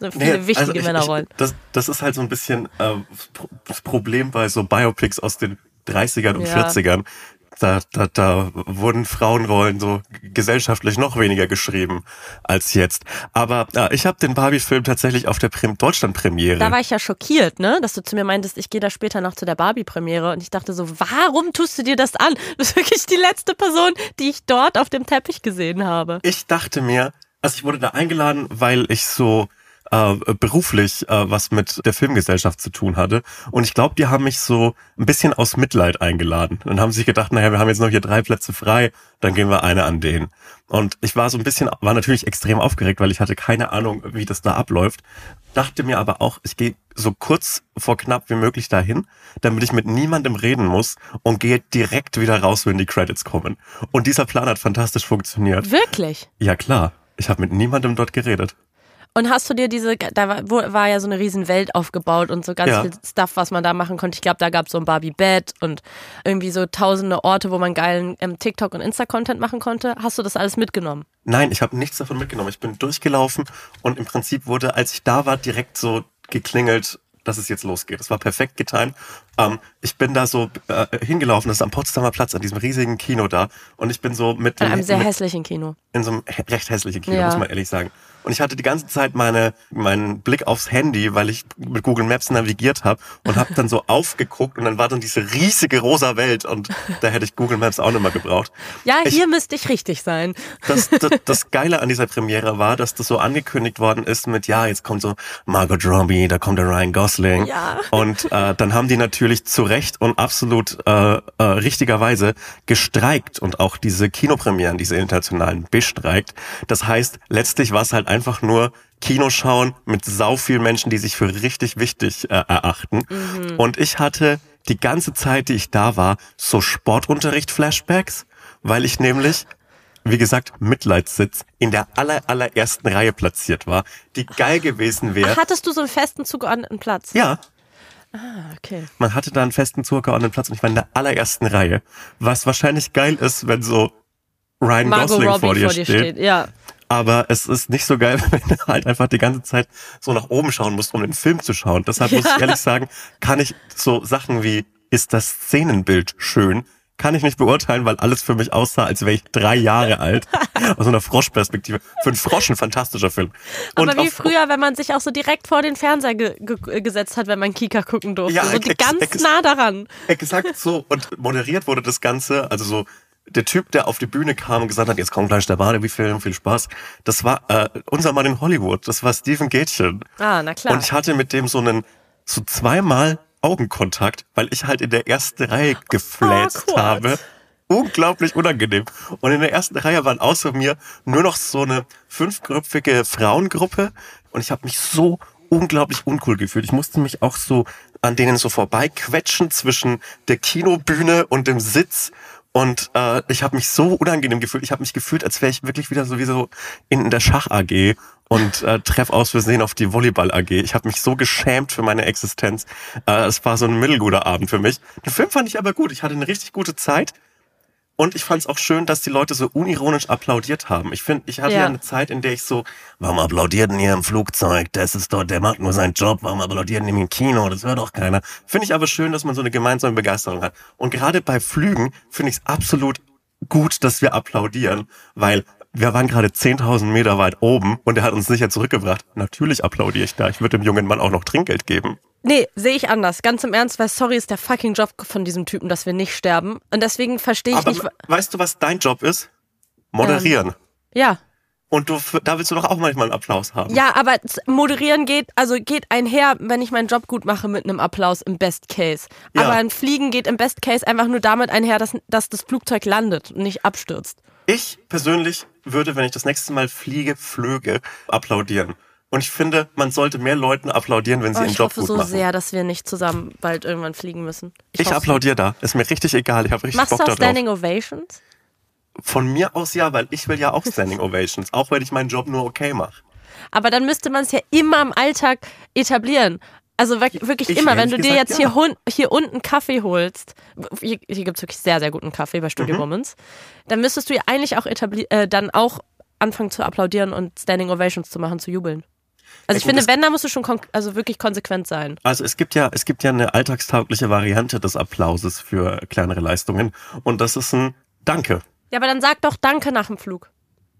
So viele Nee, wichtige also ich- Männerrollen. Ich, das, das ist halt so ein bisschen äh, das Problem bei so Biopics aus den 30ern und Ja. 40ern. Da, da, da wurden Frauenrollen so gesellschaftlich noch weniger geschrieben als jetzt. Aber äh, ich habe den Barbie-Film tatsächlich auf der Deutschland-Premiere. Da war ich ja schockiert, ne, dass du zu mir meintest, ich gehe da später noch zu der Barbie-Premiere und ich dachte so, warum tust du dir das an? Du bist wirklich die letzte Person, die ich dort auf dem Teppich gesehen habe. ich dachte mir, also ich wurde da eingeladen, weil ich so äh, beruflich äh, was mit der Filmgesellschaft zu tun hatte. Und ich glaube, die haben mich so ein bisschen aus Mitleid eingeladen. Dann haben sie sich gedacht, naja, wir haben jetzt noch hier drei Plätze frei, dann gehen wir eine an den. Und ich war so ein bisschen, war natürlich extrem aufgeregt, weil ich hatte keine Ahnung, wie das da abläuft. Dachte mir aber auch, ich gehe so kurz vor knapp wie möglich dahin, damit ich mit niemandem reden muss und gehe direkt wieder raus, wenn die Credits kommen. Und dieser Plan hat fantastisch funktioniert. Wirklich? Ja klar, ich habe mit niemandem dort geredet. Und hast du dir diese, da war, wo, war ja so eine riesen Welt aufgebaut und so ganz Ja. viel Stuff, was man da machen konnte. Ich glaube, da gab es so ein Barbie-Bett und irgendwie so tausende Orte, wo man geilen ähm, TikTok- und Insta-Content machen konnte. Hast du das alles mitgenommen? Nein, ich habe nichts davon mitgenommen. Ich bin durchgelaufen und im Prinzip wurde, als ich da war, direkt so geklingelt, dass es jetzt losgeht. Es war perfekt getimt. Ähm, ich bin da so äh, hingelaufen, das ist am Potsdamer Platz, an diesem riesigen Kino da. Und ich bin so mit In dem einem sehr mit, hässlichen Kino. in so einem recht hässlichen Kino, Ja. muss man ehrlich sagen. Und ich hatte die ganze Zeit meine, meinen Blick aufs Handy, weil ich mit Google Maps navigiert habe und habe dann so aufgeguckt und dann war dann diese riesige rosa Welt und da hätte ich Google Maps auch nicht mehr gebraucht. Ja, Ich- hier müsste ich richtig sein. Das, das, das Geile an dieser Premiere war, dass das so angekündigt worden ist mit, ja, jetzt kommt so Margot Robbie, da kommt der Ryan Gosling. Ja. Und äh, dann haben die natürlich zu Recht und absolut äh, äh, richtigerweise gestreikt und auch diese Kinopremieren, diese internationalen, bestreikt. Das heißt, letztlich war es halt einfach nur Kinoschauen mit sau vielen Menschen, die sich für richtig wichtig äh, erachten. Und ich hatte die ganze Zeit, die ich da war, so Sportunterricht-Flashbacks, weil ich nämlich wie gesagt, Mitleidssitz in der aller, allerersten Reihe platziert war, die geil gewesen wäre. Hattest du so einen festen zugeordneten Platz? Ja, Ah, okay. man hatte da einen festen zugeordneten Platz und ich war in der allerersten Reihe. Was wahrscheinlich geil ist, wenn so Ryan Margot Gosling Robbie vor dir, steht. Ja. Aber es ist nicht so geil, wenn du halt einfach die ganze Zeit so nach oben schauen musst, um den Film zu schauen. Deshalb muss ich ehrlich sagen, kann ich so Sachen wie, ist das Szenenbild schön? Kann ich nicht beurteilen, weil alles für mich aussah, als wäre ich drei Jahre alt. Aus einer Froschperspektive. Für einen Frosch ein fantastischer Film. Aber wie früher, wenn man sich auch so direkt vor den Fernseher ge ge gesetzt hat, wenn man Kika gucken durfte. Ja, so ganz nah daran. Exakt so. Und moderiert wurde das Ganze, also so der Typ, der auf die Bühne kam und gesagt hat, jetzt kommt gleich der Barbie-Film, viel Spaß. Das war äh, unser Mann in Hollywood. Das war Steven Gätchen. Ah, na klar. Und ich hatte mit dem so einen, so zweimal Augenkontakt, weil ich halt in der ersten Reihe gefläzt Awkward. habe. Unglaublich unangenehm. Und in der ersten Reihe waren außer mir nur noch so eine fünfköpfige Frauengruppe. Und ich habe mich so unglaublich uncool gefühlt. Ich musste mich auch so an denen so vorbeiquetschen zwischen der Kinobühne und dem Sitz. Und äh, ich habe mich so unangenehm gefühlt. Ich habe mich gefühlt, als wäre ich wirklich wieder sowieso in der Schach AG und äh, treff aus Versehen auf die Volleyball AG. Ich habe mich so geschämt für meine Existenz. Äh, es war so ein mittelguter Abend für mich. Den Film fand ich aber gut. Ich hatte eine richtig gute Zeit. Und ich fand es auch schön, dass die Leute so unironisch applaudiert haben. Ich finde, ich hatte ja. Ja. eine Zeit, in der ich so, warum applaudiert denn ihr im Flugzeug? Das ist dort, der macht nur seinen Job. Warum applaudiert denn im Kino? Das hört doch keiner. Finde ich aber schön, dass man so eine gemeinsame Begeisterung hat. Und gerade bei Flügen finde ich es absolut gut, dass wir applaudieren, weil wir waren gerade 10.000 Meter weit oben und er hat uns sicher zurückgebracht. Natürlich applaudiere ich da. Ich würde dem jungen Mann auch noch Trinkgeld geben. Nee, sehe ich anders. Ganz im Ernst, weil sorry ist der fucking Job von diesem Typen, dass wir nicht sterben. Und deswegen verstehe ich Aber nicht. weißt du, was dein Job ist? Moderieren. Ja. Und du, da willst du doch auch manchmal einen Applaus haben. Ja, aber moderieren geht, also geht einher, wenn ich meinen Job gut mache, mit einem Applaus im Best Case. Ja. Aber ein Fliegen geht im Best Case einfach nur damit einher, dass, dass das Flugzeug landet und nicht abstürzt. Ich persönlich würde, wenn ich das nächste Mal fliege, flöge, applaudieren. Und ich finde, man sollte mehr Leuten applaudieren, wenn sie Oh, ihren ich Job hoffe gut so machen. sehr, dass wir nicht zusammen bald irgendwann fliegen müssen. ich hoffe. applaudiere da. Ist mir richtig egal. Ich habe richtig Machst Bock du auch darauf. Standing Ovations? Von mir aus ja, weil ich will ja auch Standing Ovations, auch wenn ich meinen Job nur okay mache. Aber dann müsste man es ja immer im Alltag etablieren. Also wirk- wirklich Ich immer, wenn du dir gesagt, jetzt ja. hier, hun hier unten Kaffee holst, hier, hier gibt es wirklich sehr, sehr guten Kaffee bei Studio Mhm. Womans, dann müsstest du ja eigentlich auch äh, dann auch anfangen zu applaudieren und Standing Ovations zu machen, zu jubeln. Also ich gut, finde, wenn, dann musst du schon also wirklich konsequent sein. Also es gibt ja, es gibt ja eine alltagstaugliche Variante des Applauses für kleinere Leistungen und das ist ein Danke. Ja, aber dann sag doch Danke nach dem Flug.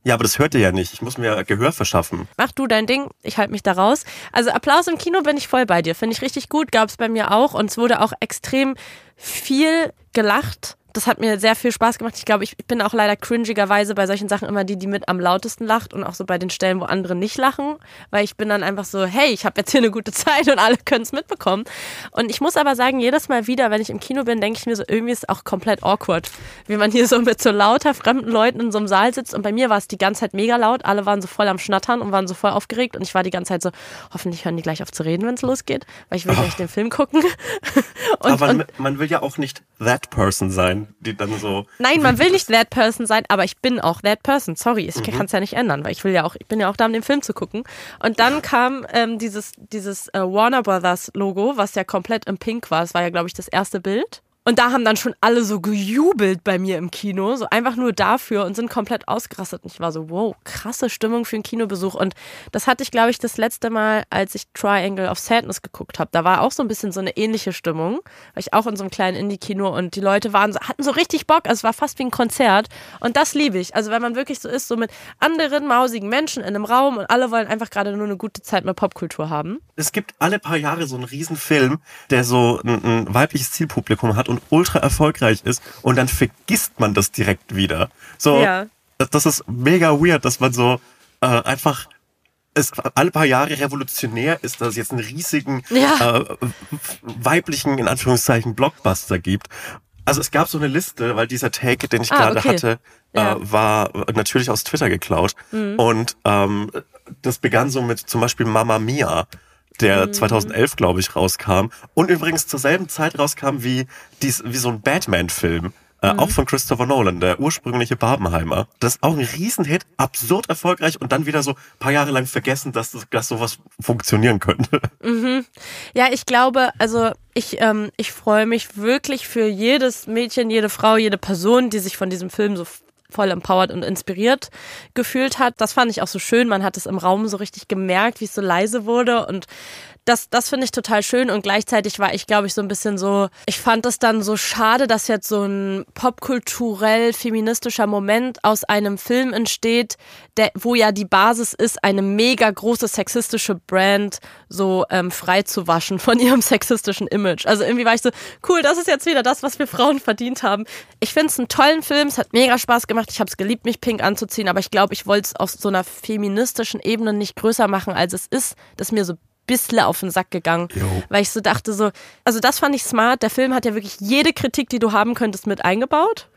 Ja, aber das hört ihr ja nicht. Ich muss mir Gehör verschaffen. Mach du dein Ding, ich halte mich da raus. Also Applaus im Kino bin ich voll bei dir. Finde ich richtig gut, gab es bei mir auch. Und es wurde auch extrem viel gelacht. Das hat mir sehr viel Spaß gemacht. Ich glaube, ich bin auch leider cringigerweise bei solchen Sachen immer die, die mit am lautesten lacht und auch so bei den Stellen, wo andere nicht lachen, weil ich bin dann einfach so, hey, ich habe jetzt hier eine gute Zeit und alle können es mitbekommen. Und ich muss aber sagen, jedes Mal wieder, wenn ich im Kino bin, denke ich mir so, irgendwie ist es auch komplett awkward, wie man hier so mit so lauter fremden Leuten in so einem Saal sitzt. Und bei mir war es die ganze Zeit mega laut. Alle waren so voll am Schnattern und waren so voll aufgeregt. Und ich war die ganze Zeit so, hoffentlich hören die gleich auf zu reden, wenn es losgeht, weil ich will gleich den Film gucken. und, aber und, man will ja auch nicht that person sein, die dann so. Nein, man will nicht that person sein, aber ich bin auch that person. Sorry, ich mhm. kann es ja nicht ändern, weil ich will ja auch, ich bin ja auch da, um den Film zu gucken. Und dann kam ähm, dieses, dieses äh, Warner Brothers Logo, was ja komplett im Pink war. Das war ja, glaube ich, das erste Bild. Und da haben dann schon alle so gejubelt bei mir im Kino, so einfach nur dafür und sind komplett ausgerastet. Und ich war so, wow, krasse Stimmung für einen Kinobesuch. Und das hatte ich, glaube ich, das letzte Mal, als ich Triangle of Sadness geguckt habe. Da war auch so ein bisschen so eine ähnliche Stimmung. War ich auch in so einem kleinen Indie-Kino und die Leute waren so, hatten so richtig Bock. Also es war fast wie ein Konzert. Und das liebe ich. Also wenn man wirklich so ist, so mit anderen mausigen Menschen in einem Raum und alle wollen einfach gerade nur eine gute Zeit mit Popkultur haben. Es gibt alle paar Jahre so einen Riesenfilm, der so ein, ein weibliches Zielpublikum hat und und ultra erfolgreich ist und dann vergisst man das direkt wieder. So, ja. das, das ist mega weird, dass man so äh, einfach es alle paar Jahre revolutionär ist, dass es jetzt einen riesigen ja. äh, weiblichen, in Anführungszeichen, Blockbuster gibt. Also es gab so eine Liste, weil dieser Take, den ich ah, gerade okay. hatte, äh, ja. äh, war natürlich aus Twitter geklaut. Mhm. Und ähm, das begann so mit zum Beispiel Mama Mia der mhm. 2011, glaube ich, rauskam. Und übrigens zur selben Zeit rauskam wie, dies, wie so ein Batman-Film. Äh, mhm. Auch von Christopher Nolan, der ursprüngliche Barbenheimer. Das ist auch ein Riesenhit, absurd erfolgreich und dann wieder so paar Jahre lang vergessen, dass, das, dass sowas funktionieren könnte. Mhm. Ja, ich glaube, also ich, ähm, ich freue mich wirklich für jedes Mädchen, jede Frau, jede Person, die sich von diesem Film so voll empowered und inspiriert gefühlt hat. Das fand ich auch so schön. Man hat es im Raum so richtig gemerkt, wie es so leise wurde und das, das finde ich total schön und gleichzeitig war ich, glaube ich, so ein bisschen so, ich fand es dann so schade, dass jetzt so ein popkulturell feministischer Moment aus einem Film entsteht, der, wo ja die Basis ist, eine mega große sexistische Brand so ähm, frei zu waschen von ihrem sexistischen Image. Also irgendwie war ich so, cool, das ist jetzt wieder das, was wir Frauen verdient haben. Ich finde es einen tollen Film, es hat mega Spaß gemacht, ich habe es geliebt, mich pink anzuziehen, aber ich glaube, ich wollte es auf so einer feministischen Ebene nicht größer machen, als es ist, dass mir so bisschen auf den Sack gegangen, jo. weil ich so dachte so, also das fand ich smart. Der Film hat ja wirklich jede Kritik, die du haben könntest, mit eingebaut.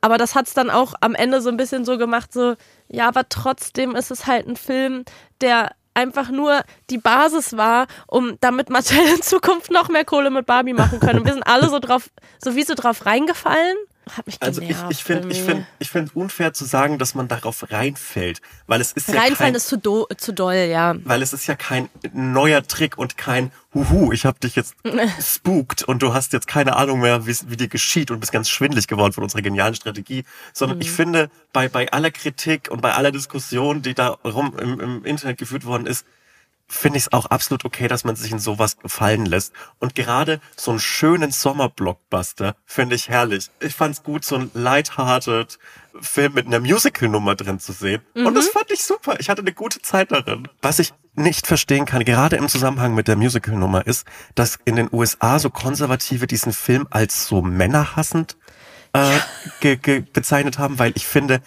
Aber das hat es dann auch am Ende so ein bisschen so gemacht, so, ja, aber trotzdem ist es halt ein Film, der einfach nur die Basis war, um damit Mattel in Zukunft noch mehr Kohle mit Barbie machen können. Und wir sind alle so drauf, so wie so drauf reingefallen hat mich genervt. Also ich, ich finde ich find, ich find unfair zu sagen, dass man darauf reinfällt, weil es ist ja Reinfallen kein, ist zu, do, zu doll, ja. Weil es ist ja kein neuer Trick und kein Huhu, ich habe dich jetzt spookt und du hast jetzt keine Ahnung mehr, wie dir geschieht und bist ganz schwindlig geworden von unserer genialen Strategie, sondern mhm. ich finde, bei, bei aller Kritik und bei aller Diskussion, die da rum im, im Internet geführt worden ist, finde ich es auch absolut okay, dass man sich in sowas gefallen lässt. Und gerade so einen schönen Sommerblockbuster finde ich herrlich. Ich fand es gut, so ein lighthearted Film mit einer Musical-Nummer drin zu sehen. Mhm. Und das fand ich super. Ich hatte eine gute Zeit darin. Was ich nicht verstehen kann, gerade im Zusammenhang mit der Musical-Nummer, ist, dass in den USA so Konservative diesen Film als so männerhassend äh, bezeichnet haben, weil ich finde,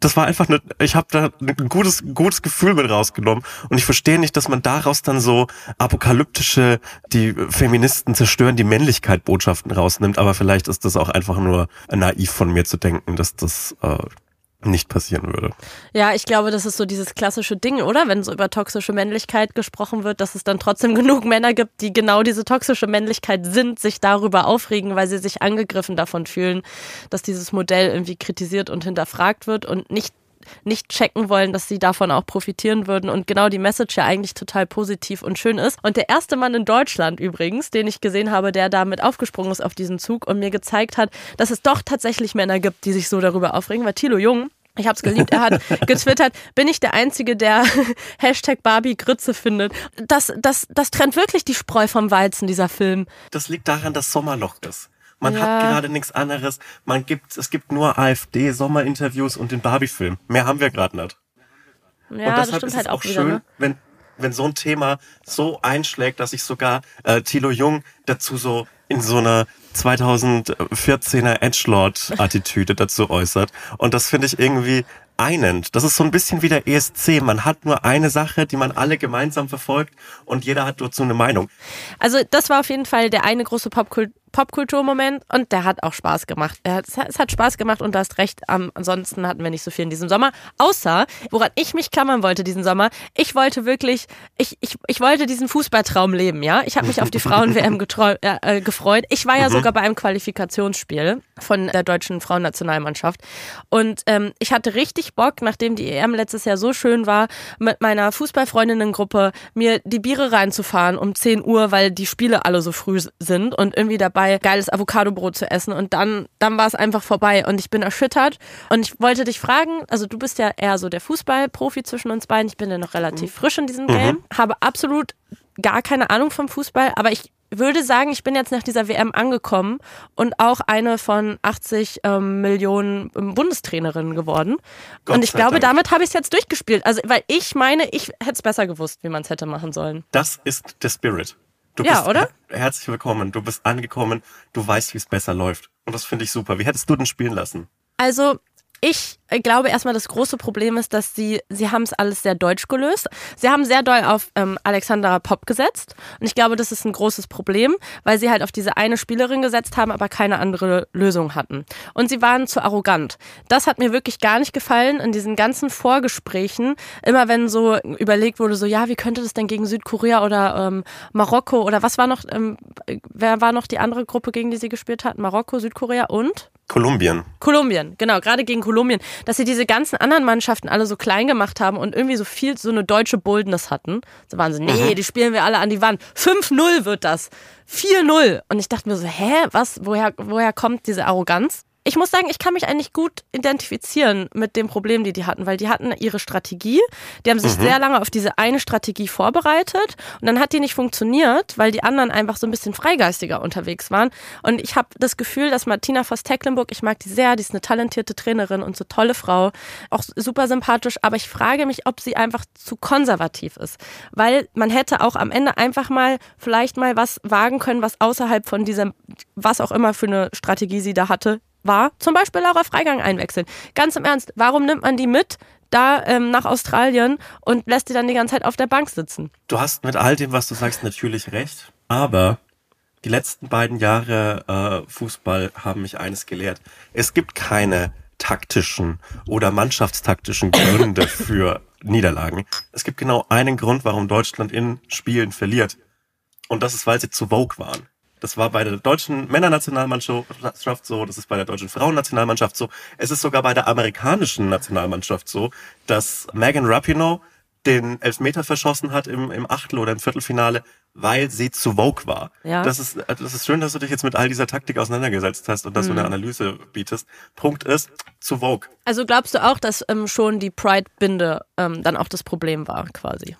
das war einfach eine, ich habe da ein gutes, gutes Gefühl mit rausgenommen. Und ich verstehe nicht, dass man daraus dann so apokalyptische, die Feministen zerstören die Männlichkeit Botschaften rausnimmt. Aber vielleicht ist das auch einfach nur naiv von mir zu denken, dass das äh, nicht passieren würde. Ja, ich glaube, das ist so dieses klassische Ding, oder? Wenn so über toxische Männlichkeit gesprochen wird, dass es dann trotzdem genug Männer gibt, die genau diese toxische Männlichkeit sind, sich darüber aufregen, weil sie sich angegriffen davon fühlen, dass dieses Modell irgendwie kritisiert und hinterfragt wird und nicht nicht checken wollen, dass sie davon auch profitieren würden und genau die Message ja eigentlich total positiv und schön ist. Und der erste Mann in Deutschland übrigens, den ich gesehen habe, der damit aufgesprungen ist auf diesen Zug und mir gezeigt hat, dass es doch tatsächlich Männer gibt, die sich so darüber aufregen, war Thilo Jung. Ich hab's geliebt. Er hat getwittert, bin ich der Einzige, der Hashtag Barbie Grütze findet. Das, das, das trennt wirklich die Spreu vom Weizen, dieser Film. Das liegt daran, dass Sommerloch ist. Man ja. hat gerade nichts anderes. Man gibt, es gibt nur AfD-Sommerinterviews und den Barbie-Film. Mehr haben wir gerade nicht. Ja, und deshalb das ist halt es auch, auch wieder, schön, ne? wenn, wenn so ein Thema so einschlägt, dass sich sogar äh, Thilo Jung dazu so in so einer 2014er Edgelord-Attitüde dazu äußert. Und das finde ich irgendwie einend. Das ist so ein bisschen wie der ESC. Man hat nur eine Sache, die man alle gemeinsam verfolgt und jeder hat dazu eine Meinung. Also das war auf jeden Fall der eine große Popkult Popkulturmoment und der hat auch Spaß gemacht. Es hat Spaß gemacht und du hast recht. ansonsten hatten wir nicht so viel in diesem Sommer. Außer, woran ich mich klammern wollte diesen Sommer, ich wollte wirklich, ich, ich, ich wollte diesen Fußballtraum leben, ja. Ich habe mich auf die Frauen-WM äh, äh, gefreut. Ich war ja mhm. Sogar bei einem Qualifikationsspiel von der deutschen Frauennationalmannschaft. Und ähm, ich hatte richtig Bock, nachdem die EM letztes Jahr so schön war, mit meiner Fußballfreundinnengruppe mir die Biere reinzufahren um 10 Uhr, weil die Spiele alle so früh sind und irgendwie dabei geiles Avocadobrot zu essen und dann, dann war es einfach vorbei und ich bin erschüttert und ich wollte dich fragen, also du bist ja eher so der Fußballprofi zwischen uns beiden, ich bin ja noch relativ mhm. frisch in diesem Game, mhm. habe absolut gar keine Ahnung vom Fußball, aber ich würde sagen, ich bin jetzt nach dieser WM angekommen und auch eine von 80 ähm, Millionen ähm, Bundestrainerinnen geworden. Gott und ich glaube, Dank. damit habe ich es jetzt durchgespielt. Also, weil ich meine, ich hätte es besser gewusst, wie man es hätte machen sollen. Das ist der Spirit. Du ja, bist oder? Herzlich willkommen. Du bist angekommen. Du weißt, wie es besser läuft. Und das finde ich super. Wie hättest du denn spielen lassen? Also, ich glaube erstmal, das große Problem ist, dass sie, sie haben es alles sehr deutsch gelöst. Sie haben sehr doll auf ähm, Alexandra Pop gesetzt. Und ich glaube, das ist ein großes Problem, weil sie halt auf diese eine Spielerin gesetzt haben, aber keine andere Lösung hatten. Und sie waren zu arrogant. Das hat mir wirklich gar nicht gefallen in diesen ganzen Vorgesprächen. Immer wenn so überlegt wurde, so, ja, wie könnte das denn gegen Südkorea oder ähm, Marokko oder was war noch, ähm, wer war noch die andere Gruppe, gegen die sie gespielt hatten? Marokko, Südkorea und? Kolumbien. Kolumbien, genau, gerade gegen Kolumbien, dass sie diese ganzen anderen Mannschaften alle so klein gemacht haben und irgendwie so viel so eine deutsche Boldness hatten. So waren sie, nee, mhm. die spielen wir alle an die Wand. 5-0 wird das. 4-0. Und ich dachte mir so, hä, was, woher, woher kommt diese Arroganz? Ich muss sagen, ich kann mich eigentlich gut identifizieren mit dem Problem, die die hatten, weil die hatten ihre Strategie. Die haben sich mhm. sehr lange auf diese eine Strategie vorbereitet und dann hat die nicht funktioniert, weil die anderen einfach so ein bisschen freigeistiger unterwegs waren. Und ich habe das Gefühl, dass Martina Voss-Tecklenburg, ich mag die sehr, die ist eine talentierte Trainerin und so tolle Frau, auch super sympathisch, aber ich frage mich, ob sie einfach zu konservativ ist, weil man hätte auch am Ende einfach mal vielleicht mal was wagen können, was außerhalb von diesem, was auch immer für eine Strategie sie da hatte, war zum Beispiel Laura Freigang einwechseln. Ganz im Ernst, warum nimmt man die mit? da ähm, nach Australien und lässt die dann die ganze Zeit auf der Bank sitzen. Du hast mit all dem, was du sagst, natürlich recht. Aber die letzten beiden Jahre äh, Fußball haben mich eines gelehrt. Es gibt keine taktischen oder mannschaftstaktischen Gründe für Niederlagen. Es gibt genau einen Grund, warum Deutschland in Spielen verliert. Und das ist, weil sie zu Vogue waren. Das war bei der deutschen Männernationalmannschaft so, das ist bei der deutschen Frauennationalmannschaft so. Es ist sogar bei der amerikanischen Nationalmannschaft so, dass Megan Rapinoe den Elfmeter verschossen hat im, im Achtel- oder im Viertelfinale, weil sie zu Vogue war. Ja. Das, ist, das ist schön, dass du dich jetzt mit all dieser Taktik auseinandergesetzt hast und dass mhm. du eine Analyse bietest. Punkt ist, zu Vogue. Also glaubst du auch, dass ähm, schon die Pride-Binde ähm, dann auch das Problem war, quasi?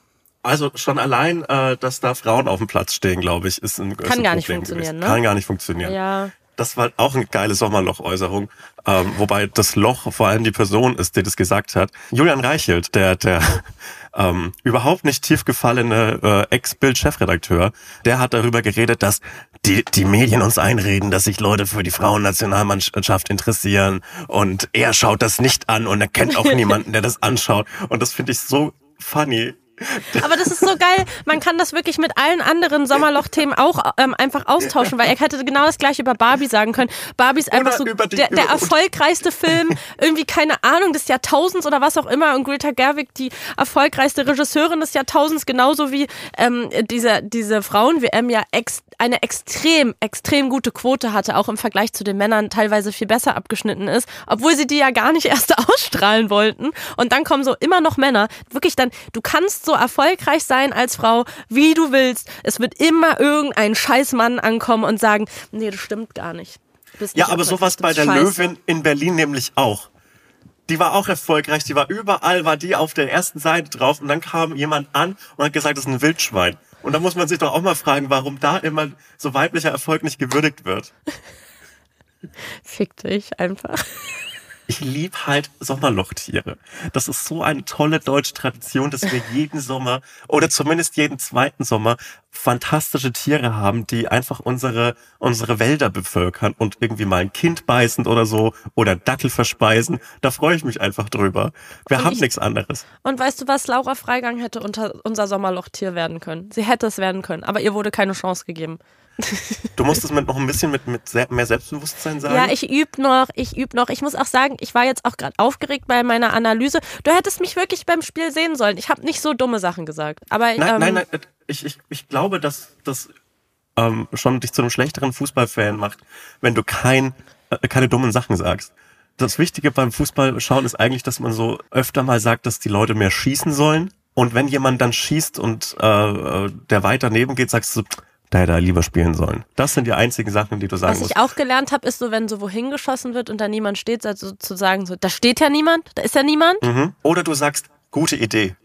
Also schon allein, äh, dass da Frauen auf dem Platz stehen, glaube ich, ist ein Kann ist ein gar nicht funktionieren, gewesen. ne? Kann gar nicht funktionieren. Ja. Das war auch eine geile Sommerloch-Äußerung, ähm, wobei das Loch vor allem die Person ist, die das gesagt hat. Julian Reichelt, der der ähm, überhaupt nicht tief gefallene äh, Ex-Bild-Chefredakteur, der hat darüber geredet, dass die, die Medien uns einreden, dass sich Leute für die Frauennationalmannschaft interessieren und er schaut das nicht an und er kennt auch niemanden, der das anschaut. Und das finde ich so funny, aber das ist so geil. Man kann das wirklich mit allen anderen Sommerloch-Themen auch ähm, einfach austauschen, weil er hätte genau das gleiche über Barbie sagen können. Barbie ist einfach oder so die, der, der erfolgreichste Film, irgendwie keine Ahnung des Jahrtausends oder was auch immer. Und Greta Gerwig, die erfolgreichste Regisseurin des Jahrtausends, genauso wie ähm, diese, diese Frauen-WM ja ex, eine extrem, extrem gute Quote hatte, auch im Vergleich zu den Männern teilweise viel besser abgeschnitten ist, obwohl sie die ja gar nicht erst ausstrahlen wollten. Und dann kommen so immer noch Männer. Wirklich dann, du kannst so erfolgreich sein als Frau, wie du willst. Es wird immer irgendein Scheißmann ankommen und sagen, nee, das stimmt gar nicht. nicht ja, aber sowas bei der Scheiße. Löwin in Berlin nämlich auch. Die war auch erfolgreich, die war überall, war die auf der ersten Seite drauf und dann kam jemand an und hat gesagt, das ist ein Wildschwein. Und da muss man sich doch auch mal fragen, warum da immer so weiblicher Erfolg nicht gewürdigt wird. Fick dich einfach. Ich lieb halt Sommerlochtiere. Das ist so eine tolle deutsche Tradition, dass wir jeden Sommer oder zumindest jeden zweiten Sommer fantastische Tiere haben, die einfach unsere, unsere Wälder bevölkern und irgendwie mal ein Kind beißen oder so oder Dackel verspeisen. Da freue ich mich einfach drüber. Wir Und haben ich- nichts anderes. Und weißt du was? Laura Freigang hätte unter unser Sommerlochtier werden können. Sie hätte es werden können, aber ihr wurde keine Chance gegeben. Du musst es mit noch ein bisschen mit, mit mehr Selbstbewusstsein sagen. Ja, ich üb noch, ich üb noch. Ich muss auch sagen, ich war jetzt auch gerade aufgeregt bei meiner Analyse. Du hättest mich wirklich beim Spiel sehen sollen. Ich habe nicht so dumme Sachen gesagt. Aber Nein, ähm, nein, nein, ich, ich, ich glaube, dass das ähm, schon dich zu einem schlechteren Fußballfan macht, wenn du kein, äh, keine dummen Sachen sagst. Das Wichtige beim Fußballschauen ist eigentlich, dass man so öfter mal sagt, dass die Leute mehr schießen sollen. Und wenn jemand dann schießt und äh, äh, der weit daneben geht, sagst du, da hätte er lieber spielen sollen. Das sind die einzigen Sachen, die du sagen Was musst. ich auch gelernt habe, ist so, wenn so wohin geschossen wird und da niemand steht, also zu sagen so, da steht ja niemand, da ist ja niemand. Mhm. Oder du sagst, gute Idee.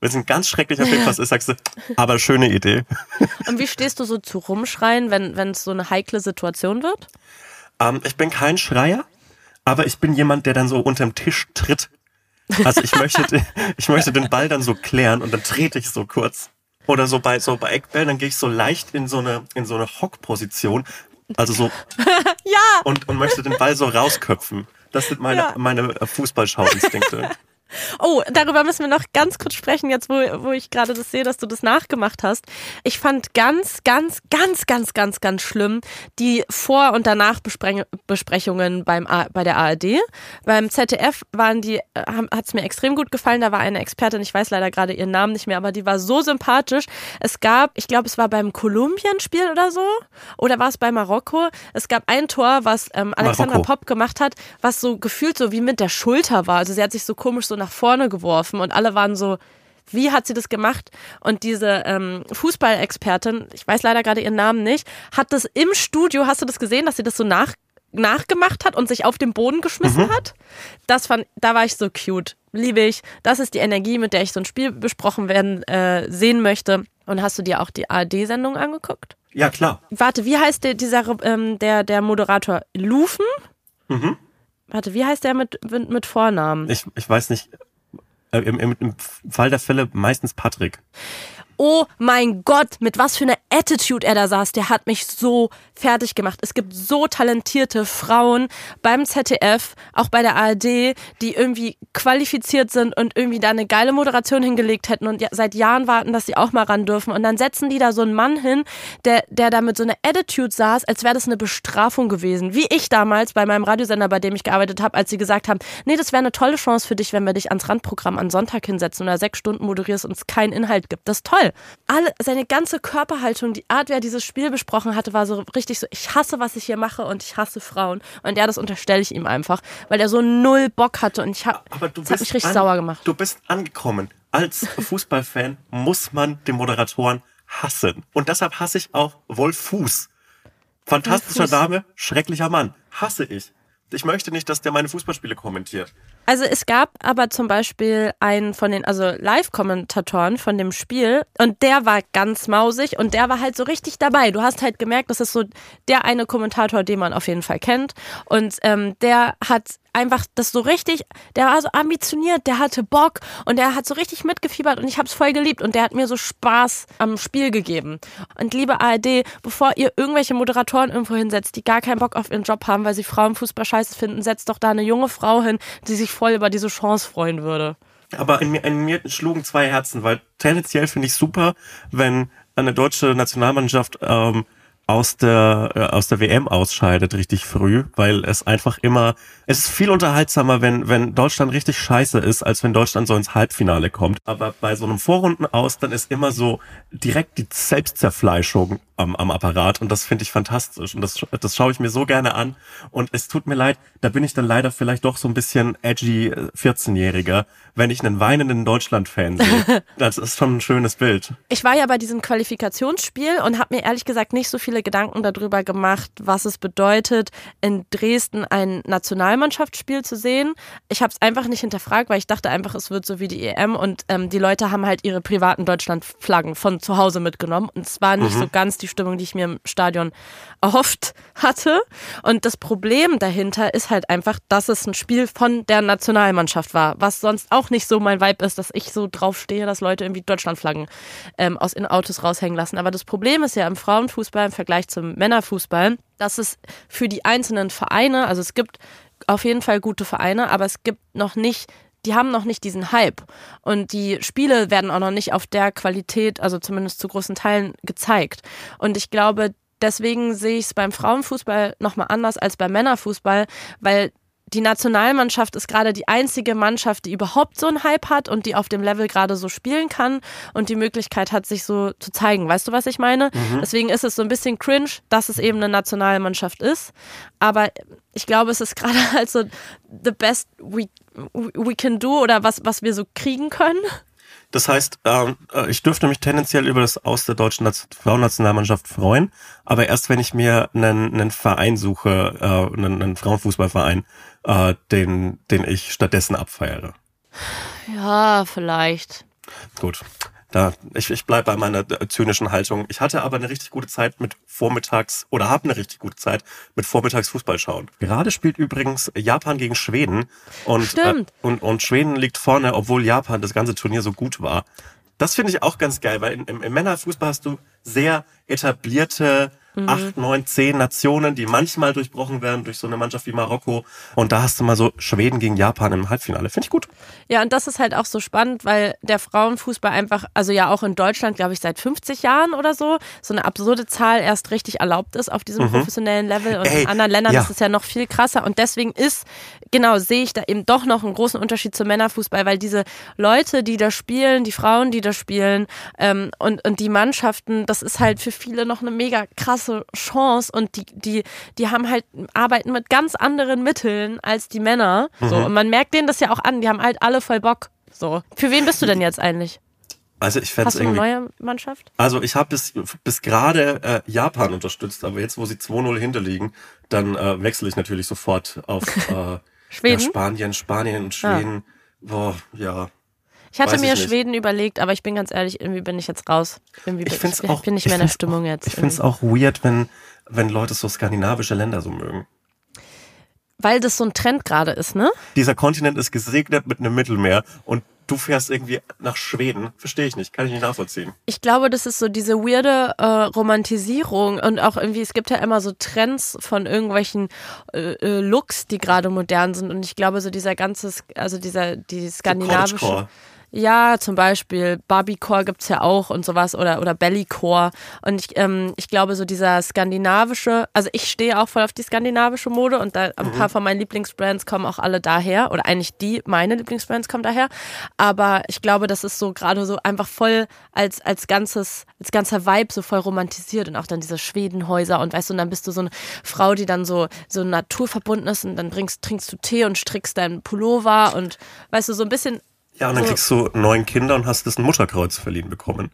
Wenn es ein ganz schrecklicher Film was ist, sagst du, aber schöne Idee. Und wie stehst du so zu rumschreien, wenn wenn es so eine heikle Situation wird? Ähm, ich bin kein Schreier, aber ich bin jemand, der dann so unterm Tisch tritt. Also ich möchte, ich möchte den Ball dann so klären und dann trete ich so kurz. Oder so bei, so bei Eckbällen, dann gehe ich so leicht in so eine, in so eine Hockposition. Also so, Ja, und, und möchte den Ball so rausköpfen. Das sind meine, Ja. meine Fußballschauinstinkte. Oh, darüber müssen wir noch ganz kurz sprechen, jetzt wo, wo ich gerade das sehe, dass du das nachgemacht hast. Ich fand ganz, ganz, ganz, ganz, ganz, ganz schlimm die Vor- und Danach-Besprechungen beim A bei der ARD. Beim ZDF waren die, hat es mir extrem gut gefallen. Da war eine Expertin, ich weiß leider gerade ihren Namen nicht mehr, aber die war so sympathisch. Es gab, ich glaube, es war beim Kolumbien-Spiel oder so, oder war es bei Marokko? Es gab ein Tor, was ähm, Alexandra Marokko. Pop gemacht hat, was so gefühlt so wie mit der Schulter war. Also sie hat sich so komisch so nach vorne geworfen und alle waren so, wie hat sie das gemacht? Und diese ähm, Fußballexpertin, ich weiß leider gerade ihren Namen nicht, hat das im Studio, hast du das gesehen, dass sie das so nach, nachgemacht hat und sich auf den Boden geschmissen hat? Das fand, da war ich so cute. Liebe ich. Das ist die Energie, mit der ich so ein Spiel besprochen werden äh, sehen möchte. Und hast du dir auch die ARD-Sendung angeguckt? Ja, klar. Warte, wie heißt der, dieser, ähm, der, der Moderator? Lufen? Mhm. Warte, wie heißt der mit, mit, Vornamen? Ich, ich weiß nicht, äh, im, im, im Fall der Fälle meistens Patrick. Oh mein Gott, mit was für einer Attitude er da saß, der hat mich so fertig gemacht. Es gibt so talentierte Frauen beim ZDF, auch bei der ARD, die irgendwie qualifiziert sind und irgendwie da eine geile Moderation hingelegt hätten und seit Jahren warten, dass sie auch mal ran dürfen. Und dann setzen die da so einen Mann hin, der, der da mit so einer Attitude saß, als wäre das eine Bestrafung gewesen. Wie ich damals bei meinem Radiosender, bei dem ich gearbeitet habe, als sie gesagt haben, nee, das wäre eine tolle Chance für dich, wenn wir dich ans Randprogramm am Sonntag hinsetzen da sechs Stunden moderierst und es keinen Inhalt gibt. Das ist toll. Alle, seine ganze Körperhaltung, die Art, wie er dieses Spiel besprochen hatte, war so richtig so, ich hasse, was ich hier mache und ich hasse Frauen. Und ja, das unterstelle ich ihm einfach, weil er so null Bock hatte und ich hab, Aber du das hat bist mich richtig an- sauer gemacht. Du bist angekommen. Als Fußballfan muss man den Moderatoren hassen. Und deshalb hasse ich auch Wolf Fuß. Fantastischer Wolf Fuß. Name, schrecklicher Mann. Hasse ich. Ich möchte nicht, dass der meine Fußballspiele kommentiert. Also es gab aber zum Beispiel einen von den, also Live-Kommentatoren von dem Spiel und der war ganz mausig und der war halt so richtig dabei. Du hast halt gemerkt, das ist so der eine Kommentator, den man auf jeden Fall kennt und ähm, der hat einfach das so richtig, der war so ambitioniert, der hatte Bock und der hat so richtig mitgefiebert und ich habe es voll geliebt und der hat mir so Spaß am Spiel gegeben. Und liebe ARD, bevor ihr irgendwelche Moderatoren irgendwo hinsetzt, die gar keinen Bock auf ihren Job haben, weil sie Frauenfußball scheiße finden, setzt doch da eine junge Frau hin, die sich voll über diese Chance freuen würde. Aber in mir, in mir schlugen zwei Herzen, weil tendenziell finde ich super, wenn eine deutsche Nationalmannschaft ähm, aus der äh, aus der WM ausscheidet richtig früh, weil es einfach immer es ist viel unterhaltsamer, wenn wenn Deutschland richtig scheiße ist, als wenn Deutschland so ins Halbfinale kommt. Aber bei so einem Vorrunden aus, dann ist immer so direkt die Selbstzerfleischung am, am Apparat und das finde ich fantastisch und das das schaue ich mir so gerne an und es tut mir leid, da bin ich dann leider vielleicht doch so ein bisschen edgy äh, 14-Jähriger, wenn ich einen weinenden Deutschland-Fan sehe. Das ist schon ein schönes Bild. Ich war ja bei diesem Qualifikationsspiel und habe mir ehrlich gesagt nicht so viele viele Gedanken darüber gemacht, was es bedeutet, in Dresden ein Nationalmannschaftsspiel zu sehen. Ich habe es einfach nicht hinterfragt, weil ich dachte einfach, es wird so wie die EM und ähm, die Leute haben halt ihre privaten Deutschlandflaggen von zu Hause mitgenommen und es war nicht mhm. so ganz die Stimmung, die ich mir im Stadion erhofft hatte. Und das Problem dahinter ist halt einfach, dass es ein Spiel von der Nationalmannschaft war, was sonst auch nicht so mein Vibe ist, dass ich so drauf stehe, dass Leute irgendwie Deutschlandflaggen ähm, aus in Autos raushängen lassen. Aber das Problem ist ja im Frauenfußball im Vergleich zum Männerfußball, dass es für die einzelnen Vereine, also es gibt auf jeden Fall gute Vereine, aber es gibt noch nicht die haben noch nicht diesen Hype. Und die Spiele werden auch noch nicht auf der Qualität, also zumindest zu großen Teilen, gezeigt. Und ich glaube, deswegen sehe ich es beim Frauenfußball nochmal anders als beim Männerfußball, weil die Nationalmannschaft ist gerade die einzige Mannschaft, die überhaupt so einen Hype hat und die auf dem Level gerade so spielen kann und die Möglichkeit hat, sich so zu zeigen. Weißt du, was ich meine? Mhm. Deswegen ist es so ein bisschen cringe, dass es eben eine Nationalmannschaft ist. Aber ich glaube, es ist gerade halt so the best we, we can do oder was, was wir so kriegen können. Das heißt, ähm, äh, ich dürfte mich tendenziell über das Aus der deutschen Frauennationalmannschaft freuen, aber erst wenn ich mir einen, einen Verein suche, äh, einen, einen Frauenfußballverein, äh, den, den ich stattdessen abfeiere. Ja, vielleicht. Gut. Da, ich, ich bleibe bei meiner äh, zynischen Haltung. Ich hatte aber eine richtig gute Zeit mit Vormittags oder habe eine richtig gute Zeit mit Vormittags Fußball schauen. Gerade spielt übrigens Japan gegen Schweden und. Äh, und, und Schweden liegt vorne, obwohl Japan das ganze Turnier so gut war. Das finde ich auch ganz geil, weil im, im Männerfußball hast du sehr etablierte mhm. acht, neun, zehn Nationen, die manchmal durchbrochen werden durch so eine Mannschaft wie Marokko. Und da hast du mal so Schweden gegen Japan im Halbfinale. Finde ich gut. Ja, und das ist halt auch so spannend, weil der Frauenfußball einfach, also ja auch in Deutschland, glaube ich, seit 50 Jahren oder so, so eine absurde Zahl erst richtig erlaubt ist auf diesem mhm. professionellen Level. Und Ey, in anderen Ländern ja. ist es ja noch viel krasser. Und deswegen ist, genau, sehe ich da eben doch noch einen großen Unterschied zum Männerfußball, weil diese Leute, die da spielen, die Frauen, die da spielen ähm, und, und die Mannschaften, das ist halt für viele noch eine mega krasse Chance und die, die, die haben halt, arbeiten mit ganz anderen Mitteln als die Männer. Mhm. So, und man merkt denen das ja auch an, die haben halt alle voll Bock. So. Für wen bist du denn jetzt eigentlich? Also ich fände Hast du eine neue Mannschaft? Also ich habe bis, bis gerade äh, Japan unterstützt, aber jetzt, wo sie 2-0 hinterliegen, dann äh, wechsle ich natürlich sofort auf äh, Schweden? Ja, Spanien, Spanien und ah. Schweden. Ja. Boah, ja. Ich hatte mir Schweden überlegt, aber ich bin ganz ehrlich, irgendwie bin ich jetzt raus. Irgendwie ich, bin, ich auch, bin nicht mehr in der Stimmung auch, jetzt. Ich finde es auch weird, wenn, wenn Leute so skandinavische Länder so mögen. Weil das so ein Trend gerade ist, ne? Dieser Kontinent ist gesegnet mit einem Mittelmeer und du fährst irgendwie nach Schweden. Verstehe ich nicht, kann ich nicht nachvollziehen. Ich glaube, das ist so diese weirde äh, Romantisierung und auch irgendwie, es gibt ja immer so Trends von irgendwelchen äh, äh Looks, die gerade modern sind und ich glaube, so dieser ganze, also dieser, die skandinavische. So ja, zum Beispiel Barbiecore gibt's ja auch und sowas oder, oder Bellycore. Und ich, ähm, ich glaube, so dieser skandinavische, also ich stehe auch voll auf die skandinavische Mode und da ein mhm. paar von meinen Lieblingsbrands kommen auch alle daher. Oder eigentlich die, meine Lieblingsbrands kommen daher. Aber ich glaube, das ist so gerade so einfach voll als, als ganzes, als ganzer Vibe so voll romantisiert und auch dann diese Schwedenhäuser und weißt du, und dann bist du so eine Frau, die dann so, so naturverbunden ist und dann trinkst, trinkst du Tee und strickst deinen Pullover und weißt du, so ein bisschen ja, und dann so. kriegst du neun Kinder und hast das ein Mutterkreuz verliehen bekommen.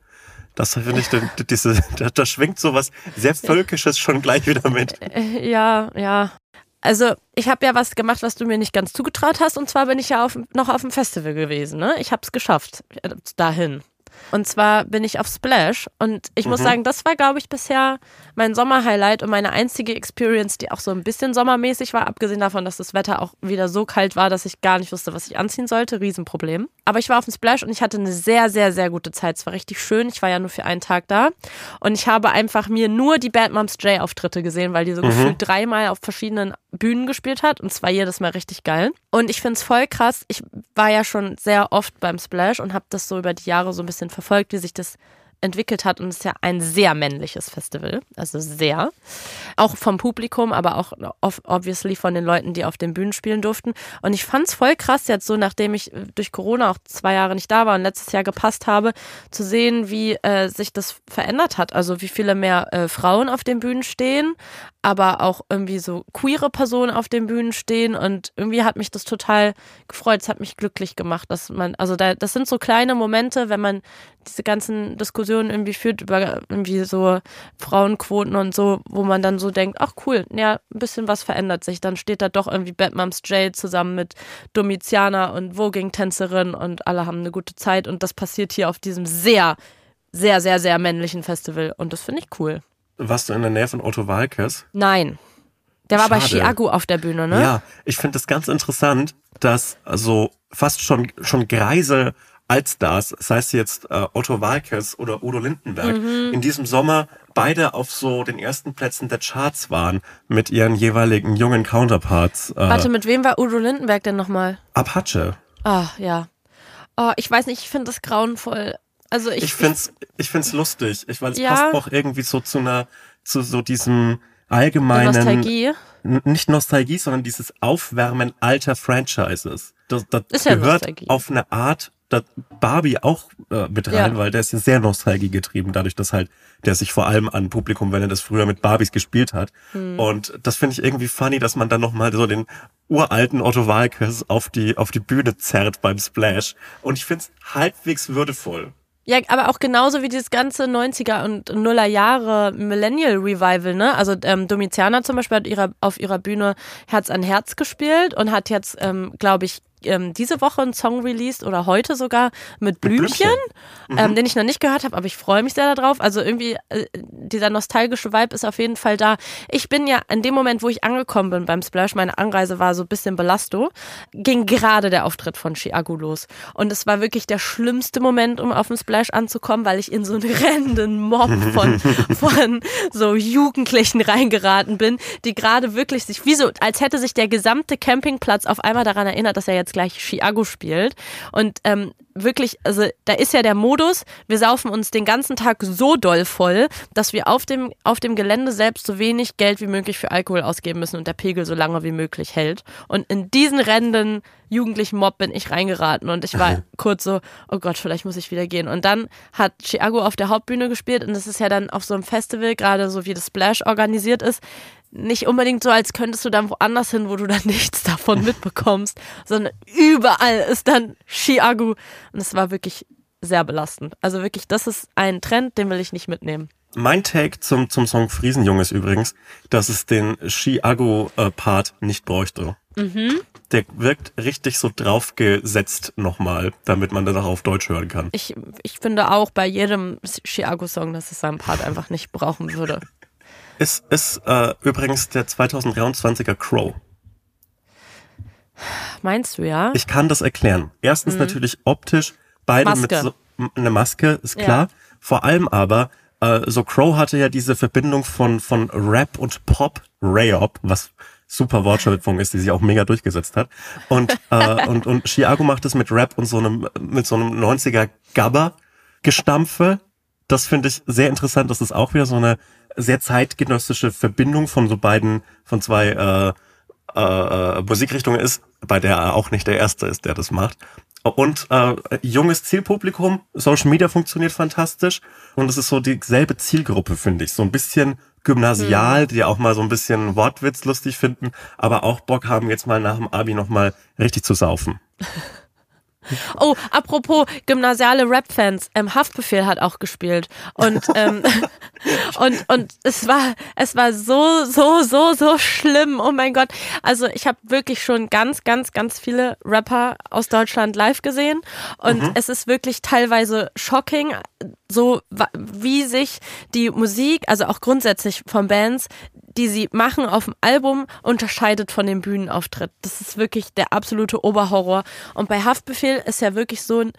Das finde ich, diese, da, da schwingt so was sehr Völkisches schon gleich wieder mit. Äh, ja, ja. Also ich habe ja was gemacht, was du mir nicht ganz zugetraut hast. Und zwar bin ich ja auf, noch auf dem Festival gewesen. Ne? Ich habe es geschafft äh, dahin. Und zwar bin ich auf Splash und ich muss mhm. sagen, das war, glaube ich, bisher mein Sommerhighlight und meine einzige Experience, die auch so ein bisschen sommermäßig war, abgesehen davon, dass das Wetter auch wieder so kalt war, dass ich gar nicht wusste, was ich anziehen sollte. Riesenproblem. Aber ich war auf dem Splash und ich hatte eine sehr, sehr, sehr gute Zeit. Es war richtig schön. Ich war ja nur für einen Tag da und ich habe einfach mir nur die Bad Moms J Auftritte gesehen, weil die so mhm. gefühlt dreimal auf verschiedenen Bühnen gespielt hat und zwar jedes Mal richtig geil. Und ich finde es voll krass. Ich war ja schon sehr oft beim Splash und habe das so über die Jahre so ein bisschen verfolgt, wie sich das entwickelt hat und es ist ja ein sehr männliches Festival, also sehr. Auch vom Publikum, aber auch obviously von den Leuten, die auf den Bühnen spielen durften. Und ich fand es voll krass jetzt so, nachdem ich durch Corona auch zwei Jahre nicht da war und letztes Jahr gepasst habe, zu sehen, wie äh, sich das verändert hat. Also wie viele mehr äh, Frauen auf den Bühnen stehen, aber auch irgendwie so queere Personen auf den Bühnen stehen und irgendwie hat mich das total gefreut. Es hat mich glücklich gemacht, dass man, also da, das sind so kleine Momente, wenn man diese ganzen Diskussionen Diskussionen irgendwie führt über irgendwie so Frauenquoten und so, wo man dann so denkt, ach cool, ja, ein bisschen was verändert sich. Dann steht da doch irgendwie Batmums Jade zusammen mit Domitiana und Voging-Tänzerin und alle haben eine gute Zeit und das passiert hier auf diesem sehr, sehr, sehr, sehr männlichen Festival und das finde ich cool. Warst du in der Nähe von Otto Walkes? Nein. Der war bei Schade. Chiago auf der Bühne, ne? Ja, ich finde das ganz interessant, dass so fast schon, schon greise Altstars, sei es jetzt äh, Otto Walkes oder Udo Lindenberg, Mhm. in diesem Sommer beide auf so den ersten Plätzen der Charts waren mit ihren jeweiligen jungen Counterparts. Äh, Warte, mit wem war Udo Lindenberg denn nochmal? Apache. Ah, ja. Oh, ich weiß nicht, ich finde das grauenvoll. Also ich, Ich find's, ich find's lustig, ich, weil es Ja. passt auch irgendwie so zu einer, zu so diesem die allgemeinen, Nostalgie. Nicht Nostalgie, sondern dieses Aufwärmen alter Franchises. Das, das Ist ja gehört Nostalgie. auf eine Art Barbie auch äh, mit rein, Ja. weil der ist ja sehr Nostalgie getrieben, dadurch, dass halt der sich vor allem an Publikum, wenn er das früher mit Barbies gespielt hat. Hm. Und das finde ich irgendwie funny, dass man dann nochmal so den uralten Otto Walkes auf die, auf die Bühne zerrt beim Splash. Und ich finde es halbwegs würdevoll. Ja, aber auch genauso wie dieses ganze 90er und Nuller Jahre Millennial Revival, ne? Also ähm, Domitiana zum Beispiel hat ihrer, auf ihrer Bühne Herz an Herz gespielt und hat jetzt, ähm, glaube ich, ähm, diese Woche einen Song released oder heute sogar mit Blümchen, Ähm, den ich noch nicht gehört habe, aber ich freue mich sehr darauf. Also irgendwie äh, dieser nostalgische Vibe ist auf jeden Fall da. Ich bin ja in dem Moment, wo ich angekommen bin beim Splash, meine Anreise war so ein bisschen Belasto, ging gerade der Auftritt von Chiago los. Und es war wirklich der schlimmste Moment, um auf dem Splash anzukommen, weil ich in so einen rennenden Mob von, von so Jugendlichen reingeraten bin, die gerade wirklich sich, wie so, als hätte sich der gesamte Campingplatz auf einmal daran erinnert, dass er jetzt gleich Chiago spielt. Und ähm, wirklich, also da ist ja der Modus, wir saufen uns den ganzen Tag so doll voll, dass wir auf dem, auf dem Gelände selbst so wenig Geld wie möglich für Alkohol ausgeben müssen und der Pegel so lange wie möglich hält. Und in diesen rennenden jugendlichen Mob bin ich reingeraten und ich war kurz so, oh Gott, vielleicht muss ich wieder gehen. Und dann hat Chiago auf der Hauptbühne gespielt und das ist ja dann auf so einem Festival, gerade so wie das Splash organisiert ist, nicht unbedingt so, als könntest du dann woanders hin, wo du dann nichts davon mitbekommst, sondern überall ist dann Chiago. Und es war wirklich sehr belastend. Also wirklich, das ist ein Trend, den will ich nicht mitnehmen. Mein Take zum, zum Song Friesenjung ist übrigens, dass es den Chiago-Part nicht bräuchte. Der wirkt richtig so draufgesetzt nochmal, damit man das auch auf Deutsch hören kann. Ich, ich finde auch bei jedem Chiago-Song, dass es seinen Part einfach nicht brauchen würde. Es ist äh, übrigens der 2023er Crow. Meinst du ja? Ich kann das erklären. Erstens natürlich optisch, beide Mhm. Maske. mit so eine Maske, ist Ja. klar. Vor allem aber, äh, so Crow hatte ja diese Verbindung von, von Rap und Pop, Rayop, was super Wortschöpfung ist, die sich auch mega durchgesetzt hat. Und, äh, und, und Chiago macht es mit Rap und so einem, mit so einem 90er Gabber-Gestampfe. Das finde ich sehr interessant. Das ist auch wieder so eine sehr zeitgenössische Verbindung von so beiden, von zwei äh, äh, Musikrichtungen ist, bei der er auch nicht der Erste ist, der das macht. Und äh, junges Zielpublikum, Social Media funktioniert fantastisch und es ist so dieselbe Zielgruppe, finde ich. So ein bisschen gymnasial, die auch mal so ein bisschen Wortwitz lustig finden, aber auch Bock haben, jetzt mal nach dem Abi nochmal richtig zu saufen. Oh, apropos gymnasiale Rap-Fans, ähm, Haftbefehl hat auch gespielt. Und ähm, und und es war es war so so so so schlimm. Oh mein Gott, also ich habe wirklich schon ganz ganz ganz viele Rapper aus Deutschland live gesehen. Und es ist wirklich teilweise shocking, so wie sich die Musik, also auch grundsätzlich von Bands, die sie machen auf dem Album, unterscheidet von dem Bühnenauftritt. Das ist wirklich der absolute Oberhorror. Und bei Haftbefehl ist ja wirklich so ein,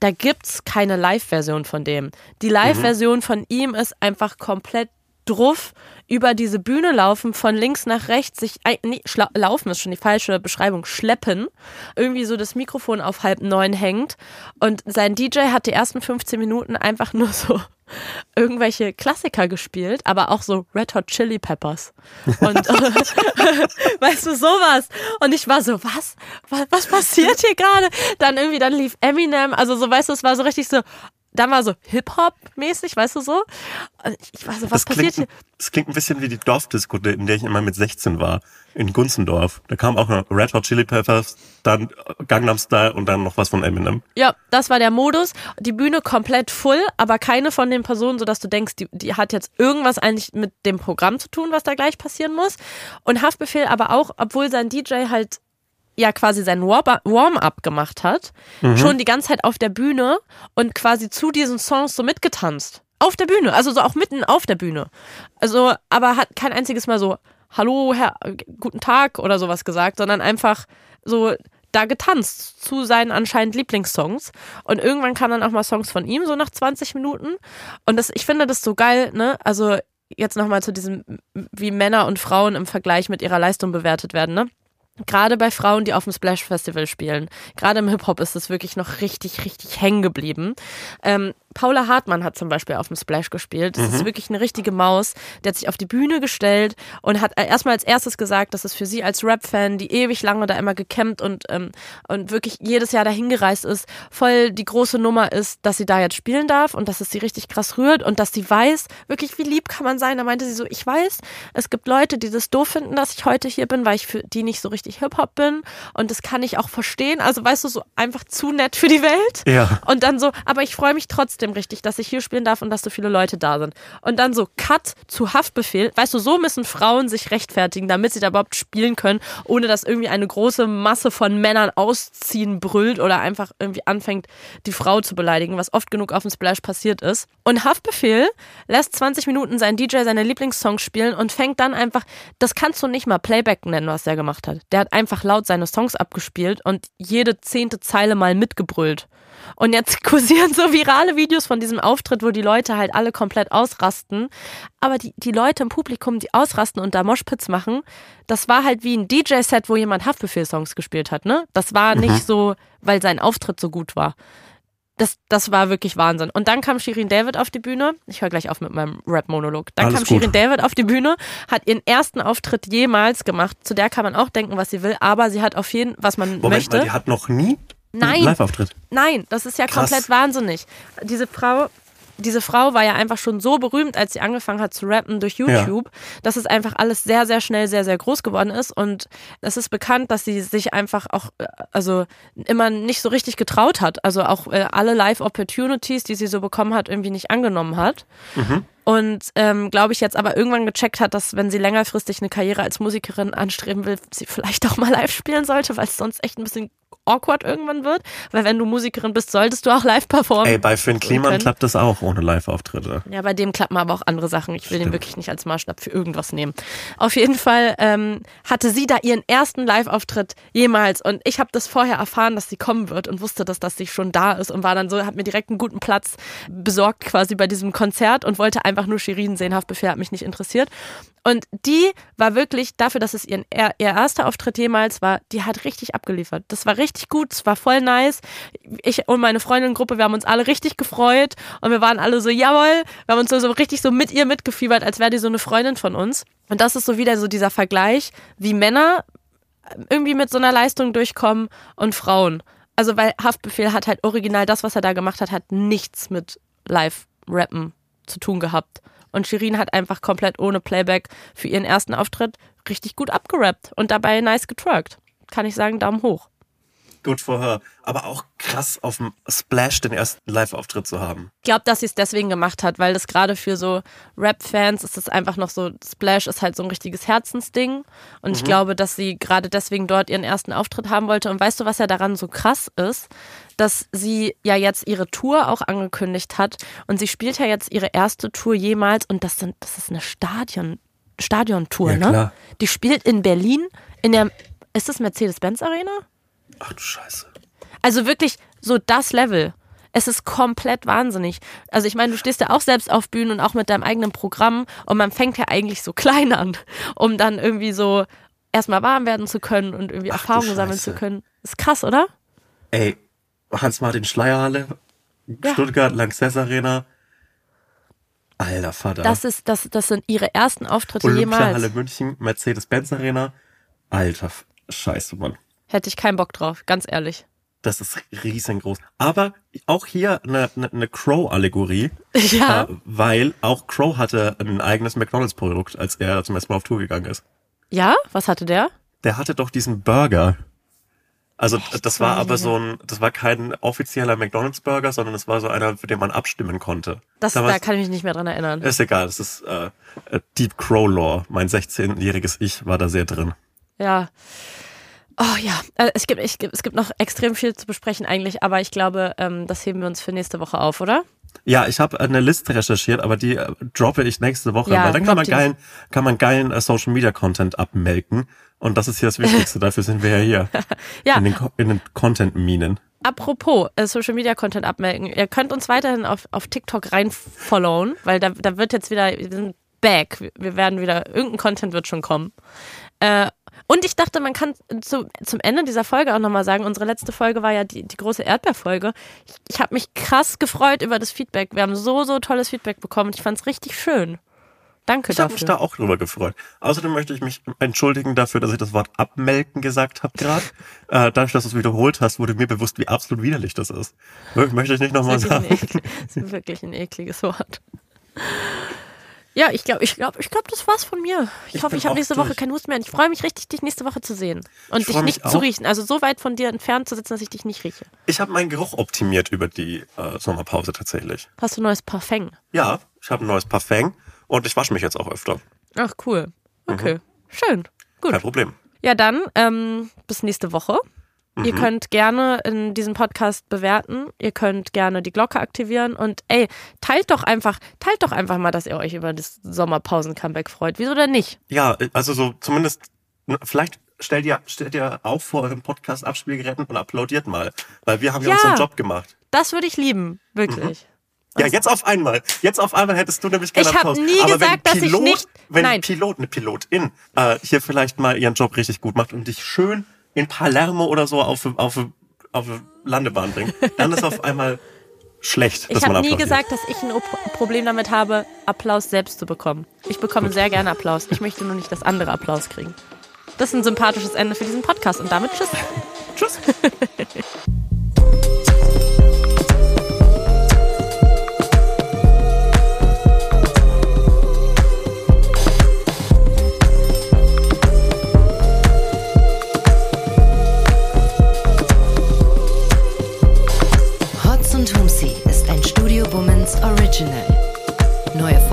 da gibt's keine Live-Version von dem. Die Live-Version von ihm ist einfach komplett druff über diese Bühne laufen, von links nach rechts, sich, nee, laufen ist schon die falsche Beschreibung, schleppen, irgendwie so das Mikrofon auf halb neun hängt. Und sein DJ hat die ersten 15 Minuten einfach nur so irgendwelche Klassiker gespielt, aber auch so Red Hot Chili Peppers. Und weißt du sowas. Und ich war so was? Was, was passiert hier gerade? Dann irgendwie dann lief Eminem. Also so weißt du es war so richtig so dann war so Hip-Hop-mäßig, weißt du so. Ich, war so, was Das passiert klingt, hier? das klingt ein bisschen wie die Dorfdisco, in der ich immer mit 16 war. In Gunzendorf. Da kam auch noch Red Hot Chili Peppers, dann Gangnam Style und dann noch was von Eminem. Ja, das war der Modus. Die Bühne komplett full, aber keine von den Personen, sodass du denkst, die, die hat jetzt irgendwas eigentlich mit dem Programm zu tun, was da gleich passieren muss. Und Haftbefehl aber auch, obwohl sein DJ halt ja quasi sein Warm- Warm-up gemacht hat, schon die ganze Zeit auf der Bühne und quasi zu diesen Songs so mitgetanzt. Auf der Bühne, also so auch mitten auf der Bühne. Also, aber hat kein einziges Mal so, hallo, Herr, guten Tag oder sowas gesagt, sondern einfach so da getanzt zu seinen anscheinend Lieblingssongs. Und irgendwann kamen dann auch mal Songs von ihm, so nach 20 Minuten. Und das, ich finde das so geil, ne? Also jetzt nochmal zu diesem, wie Männer und Frauen im Vergleich mit ihrer Leistung bewertet werden, ne? Gerade bei Frauen, die auf dem Splash Festival spielen, gerade im Hip-Hop ist es wirklich noch richtig, richtig hängen geblieben. Ähm, Paula Hartmann hat zum Beispiel auf dem Splash gespielt. Das ist wirklich eine richtige Maus. Der hat sich auf die Bühne gestellt und hat erstmal als erstes gesagt, dass es für sie als Rap-Fan, die ewig lange da immer gekämmt und, ähm, und wirklich jedes Jahr dahin gereist ist, voll die große Nummer ist, dass sie da jetzt spielen darf und dass es sie richtig krass rührt und dass sie weiß, wirklich wie lieb kann man sein. Da meinte sie so, ich weiß, es gibt Leute, die das doof finden, dass ich heute hier bin, weil ich für die nicht so richtig Hip-Hop bin und das kann ich auch verstehen. Also weißt du, so einfach zu nett für die Welt. Ja. Und dann so, aber ich freue mich trotzdem richtig, dass ich hier spielen darf und dass so viele Leute da sind. Und dann so Cut zu Haftbefehl. Weißt du, so müssen Frauen sich rechtfertigen, damit sie da überhaupt spielen können, ohne dass irgendwie eine große Masse von Männern ausziehen brüllt oder einfach irgendwie anfängt, die Frau zu beleidigen, was oft genug auf dem Splash passiert ist. Und Haftbefehl lässt 20 Minuten seinen DJ seine Lieblingssongs spielen und fängt dann einfach, das kannst du nicht mal Playback nennen, was der gemacht hat. Der hat einfach laut seine Songs abgespielt und jede zehnte Zeile mal mitgebrüllt. Und jetzt kursieren so virale Videos von diesem Auftritt, wo die Leute halt alle komplett ausrasten. Aber die, die Leute im Publikum, die ausrasten und da Moshpits machen, das war halt wie ein DJ-Set, wo jemand Haftbefehl-Songs gespielt hat, ne? Das war nicht so, weil sein Auftritt so gut war. Das, das war wirklich Wahnsinn. Und dann kam Shirin David auf die Bühne. Ich höre gleich auf mit meinem Rap-Monolog. Dann Alles kam gut. Shirin David auf die Bühne, hat ihren ersten Auftritt jemals gemacht. Zu der kann man auch denken, was sie will, aber sie hat auf jeden, was man Moment möchte. mal, die hat noch nie Nein. Live-Auftritt. Nein, das ist ja Krass. komplett wahnsinnig. Diese Frau, diese Frau war ja einfach schon so berühmt, als sie angefangen hat zu rappen durch YouTube, dass es einfach alles sehr, sehr schnell sehr, sehr groß geworden ist. Und es ist bekannt, dass sie sich einfach auch, äh, also immer nicht so richtig getraut hat. Also auch äh, alle Live-Opportunities, die sie so bekommen hat, irgendwie nicht angenommen hat. Und ähm, glaube ich jetzt aber irgendwann gecheckt hat, dass wenn sie längerfristig eine Karriere als Musikerin anstreben will, sie vielleicht auch mal live spielen sollte, weil es sonst echt ein bisschen awkward irgendwann wird. Weil wenn du Musikerin bist, solltest du auch live performen. Ey, bei Finn Kliman klappt das auch ohne Live-Auftritte. Ja, bei dem klappen aber auch andere Sachen. Ich will den Stimmt. wirklich nicht als Maßstab für irgendwas nehmen. Auf jeden Fall ähm, hatte sie da ihren ersten Live-Auftritt jemals und ich habe das vorher erfahren, dass sie kommen wird und wusste, dass das sie schon da ist und war dann so, hat mir direkt einen guten Platz besorgt quasi bei diesem Konzert und wollte einfach nur Shirin sehen. Haftbefehl hat mich nicht interessiert. Und die war wirklich dafür, dass es ihren, ihr, ihr erster Auftritt jemals war, die hat richtig abgeliefert. Das war richtig gut, es war voll nice. Ich und meine Freundin-Gruppe, wir haben uns alle richtig gefreut und wir waren alle so, jawohl, wir haben uns so, so richtig so mit ihr mitgefiebert, als wäre die so eine Freundin von uns. Und das ist so wieder so dieser Vergleich, wie Männer irgendwie mit so einer Leistung durchkommen und Frauen. Also weil Haftbefehl hat halt original das, was er da gemacht hat, hat nichts mit Live-Rappen zu tun gehabt. Und Shirin hat einfach komplett ohne Playback für ihren ersten Auftritt richtig gut abgerappt und dabei nice getwerkt. Kann ich sagen, Daumen hoch. Good for her. Aber auch krass auf dem Splash den ersten Live-Auftritt zu haben. Ich glaube, dass sie es deswegen gemacht hat, weil das gerade für so Rap-Fans ist es einfach noch so, Splash ist halt so ein richtiges Herzensding. Und ich glaube, dass sie gerade deswegen dort ihren ersten Auftritt haben wollte. Und weißt du, was ja daran so krass ist? Dass sie ja jetzt ihre Tour auch angekündigt hat. Und sie spielt ja jetzt ihre erste Tour jemals. Und das, sind, das ist eine Stadion, Stadiontour, Ja, ne? klar. Die spielt in Berlin in der, ist das Mercedes-Benz Arena? Ach du Scheiße. Also wirklich so das Level. Es ist komplett wahnsinnig. Also ich meine, du stehst ja auch selbst auf Bühnen und auch mit deinem eigenen Programm und man fängt ja eigentlich so klein an, um dann irgendwie so erstmal warm werden zu können und irgendwie Ach Erfahrungen sammeln zu können. Ist krass, oder? Ey, Hans-Martin Schleierhalle, Ja. Stuttgart, Lanxess Arena. Alter Vater. Das ist, das, das sind ihre ersten Auftritte Olympiahalle jemals. München, Mercedes-Benz Arena. Alter Scheiße, Mann. Hätte ich keinen Bock drauf, ganz ehrlich. Das ist riesengroß. Aber auch hier eine, eine, eine Crow-Allegorie, Ja. äh, weil auch Crow hatte ein eigenes McDonalds-Produkt, als er zum ersten Mal auf Tour gegangen ist. Ja? Was hatte der? Der hatte doch diesen Burger. Also das war aber so ein, das war kein offizieller McDonalds-Burger, sondern es war so einer, für den man abstimmen konnte. Das, Damals- da kann ich mich nicht mehr dran erinnern. Ist egal, das ist äh, Deep Crow Lore. Mein 16-jähriges Ich war da sehr drin. Ja. Oh ja, äh, es gibt, ich, es gibt noch extrem viel zu besprechen eigentlich, aber ich glaube, ähm, das heben wir uns für nächste Woche auf, oder? Ja, ich habe eine Liste recherchiert, aber die äh, droppe ich nächste Woche, Ja, weil dann kann man geilen, kann man geilen äh, Social Media Content abmelken. Und das ist hier das Wichtigste. Dafür sind wir ja hier. Ja. In den, in den Content-Minen. Apropos äh, Social Media Content abmelden, ihr könnt uns weiterhin auf, auf TikTok rein followen, weil da, da wird jetzt wieder, wir sind back, wir- wir werden wieder, irgendein Content wird schon kommen. Äh, und ich dachte, man kann zu, zum Ende dieser Folge auch nochmal sagen, unsere letzte Folge war ja die, die große Erdbeerfolge. Ich, ich habe mich krass gefreut über das Feedback. Wir haben so, so tolles Feedback bekommen. Ich fand es richtig schön. Danke Ich habe dafür. mich da auch drüber gefreut. Außerdem möchte ich mich entschuldigen dafür, dass ich das Wort abmelken gesagt habe gerade. Äh, dadurch, dass du es wiederholt hast, wurde mir bewusst, wie absolut widerlich das ist. Möchte ich nicht nochmal sagen. das ist wirklich ein ekliges Wort. Ja, ich glaube, ich glaube, ich glaube, das war's von mir. Ich, Ich hoffe, ich habe nächste Woche durch. keinen Husten mehr. Und ich freue mich richtig, dich nächste Woche zu sehen. Und Ich dich nicht zu auch. riechen. Also so weit von dir entfernt zu sitzen, dass ich dich nicht rieche. Ich habe meinen Geruch optimiert über die äh, Sommerpause tatsächlich. Hast du neues Parfum? Ja, ich habe ein neues Parfum und ich wasche mich jetzt auch öfter. Ach, cool. Okay. Schön. Gut. Kein Problem. Ja, dann ähm, bis nächste Woche. Ihr könnt gerne in diesem Podcast bewerten. Ihr könnt gerne die Glocke aktivieren und ey, teilt doch einfach, teilt doch einfach mal, dass ihr euch über das Sommerpausen-Comeback freut. Wieso denn nicht? Ja, also so zumindest, vielleicht stellt ihr, stellt ihr auf vor eurem Podcast-Abspielgeräten und applaudiert mal. Weil wir haben ja, Ja. unseren Job gemacht. Das würde ich lieben, wirklich. Ja, jetzt auf einmal. Jetzt auf einmal hättest du nämlich gerne Ich hab Applaus. nie Aber gesagt, wenn dass ich Pilot, nicht- Wenn Nein. ein Pilot, eine Pilotin äh, hier vielleicht mal ihren Job richtig gut macht und dich schön in Palermo oder so auf, auf, auf Landebahn bringt, dann ist auf einmal schlecht, dass Ich habe nie gesagt, dass ich ein Problem damit habe, Applaus selbst zu bekommen. Ich bekomme sehr gerne Applaus. Ich möchte nur nicht, dass andere Applaus kriegen. Das ist ein sympathisches Ende für diesen Podcast und damit tschüss. Tschüss.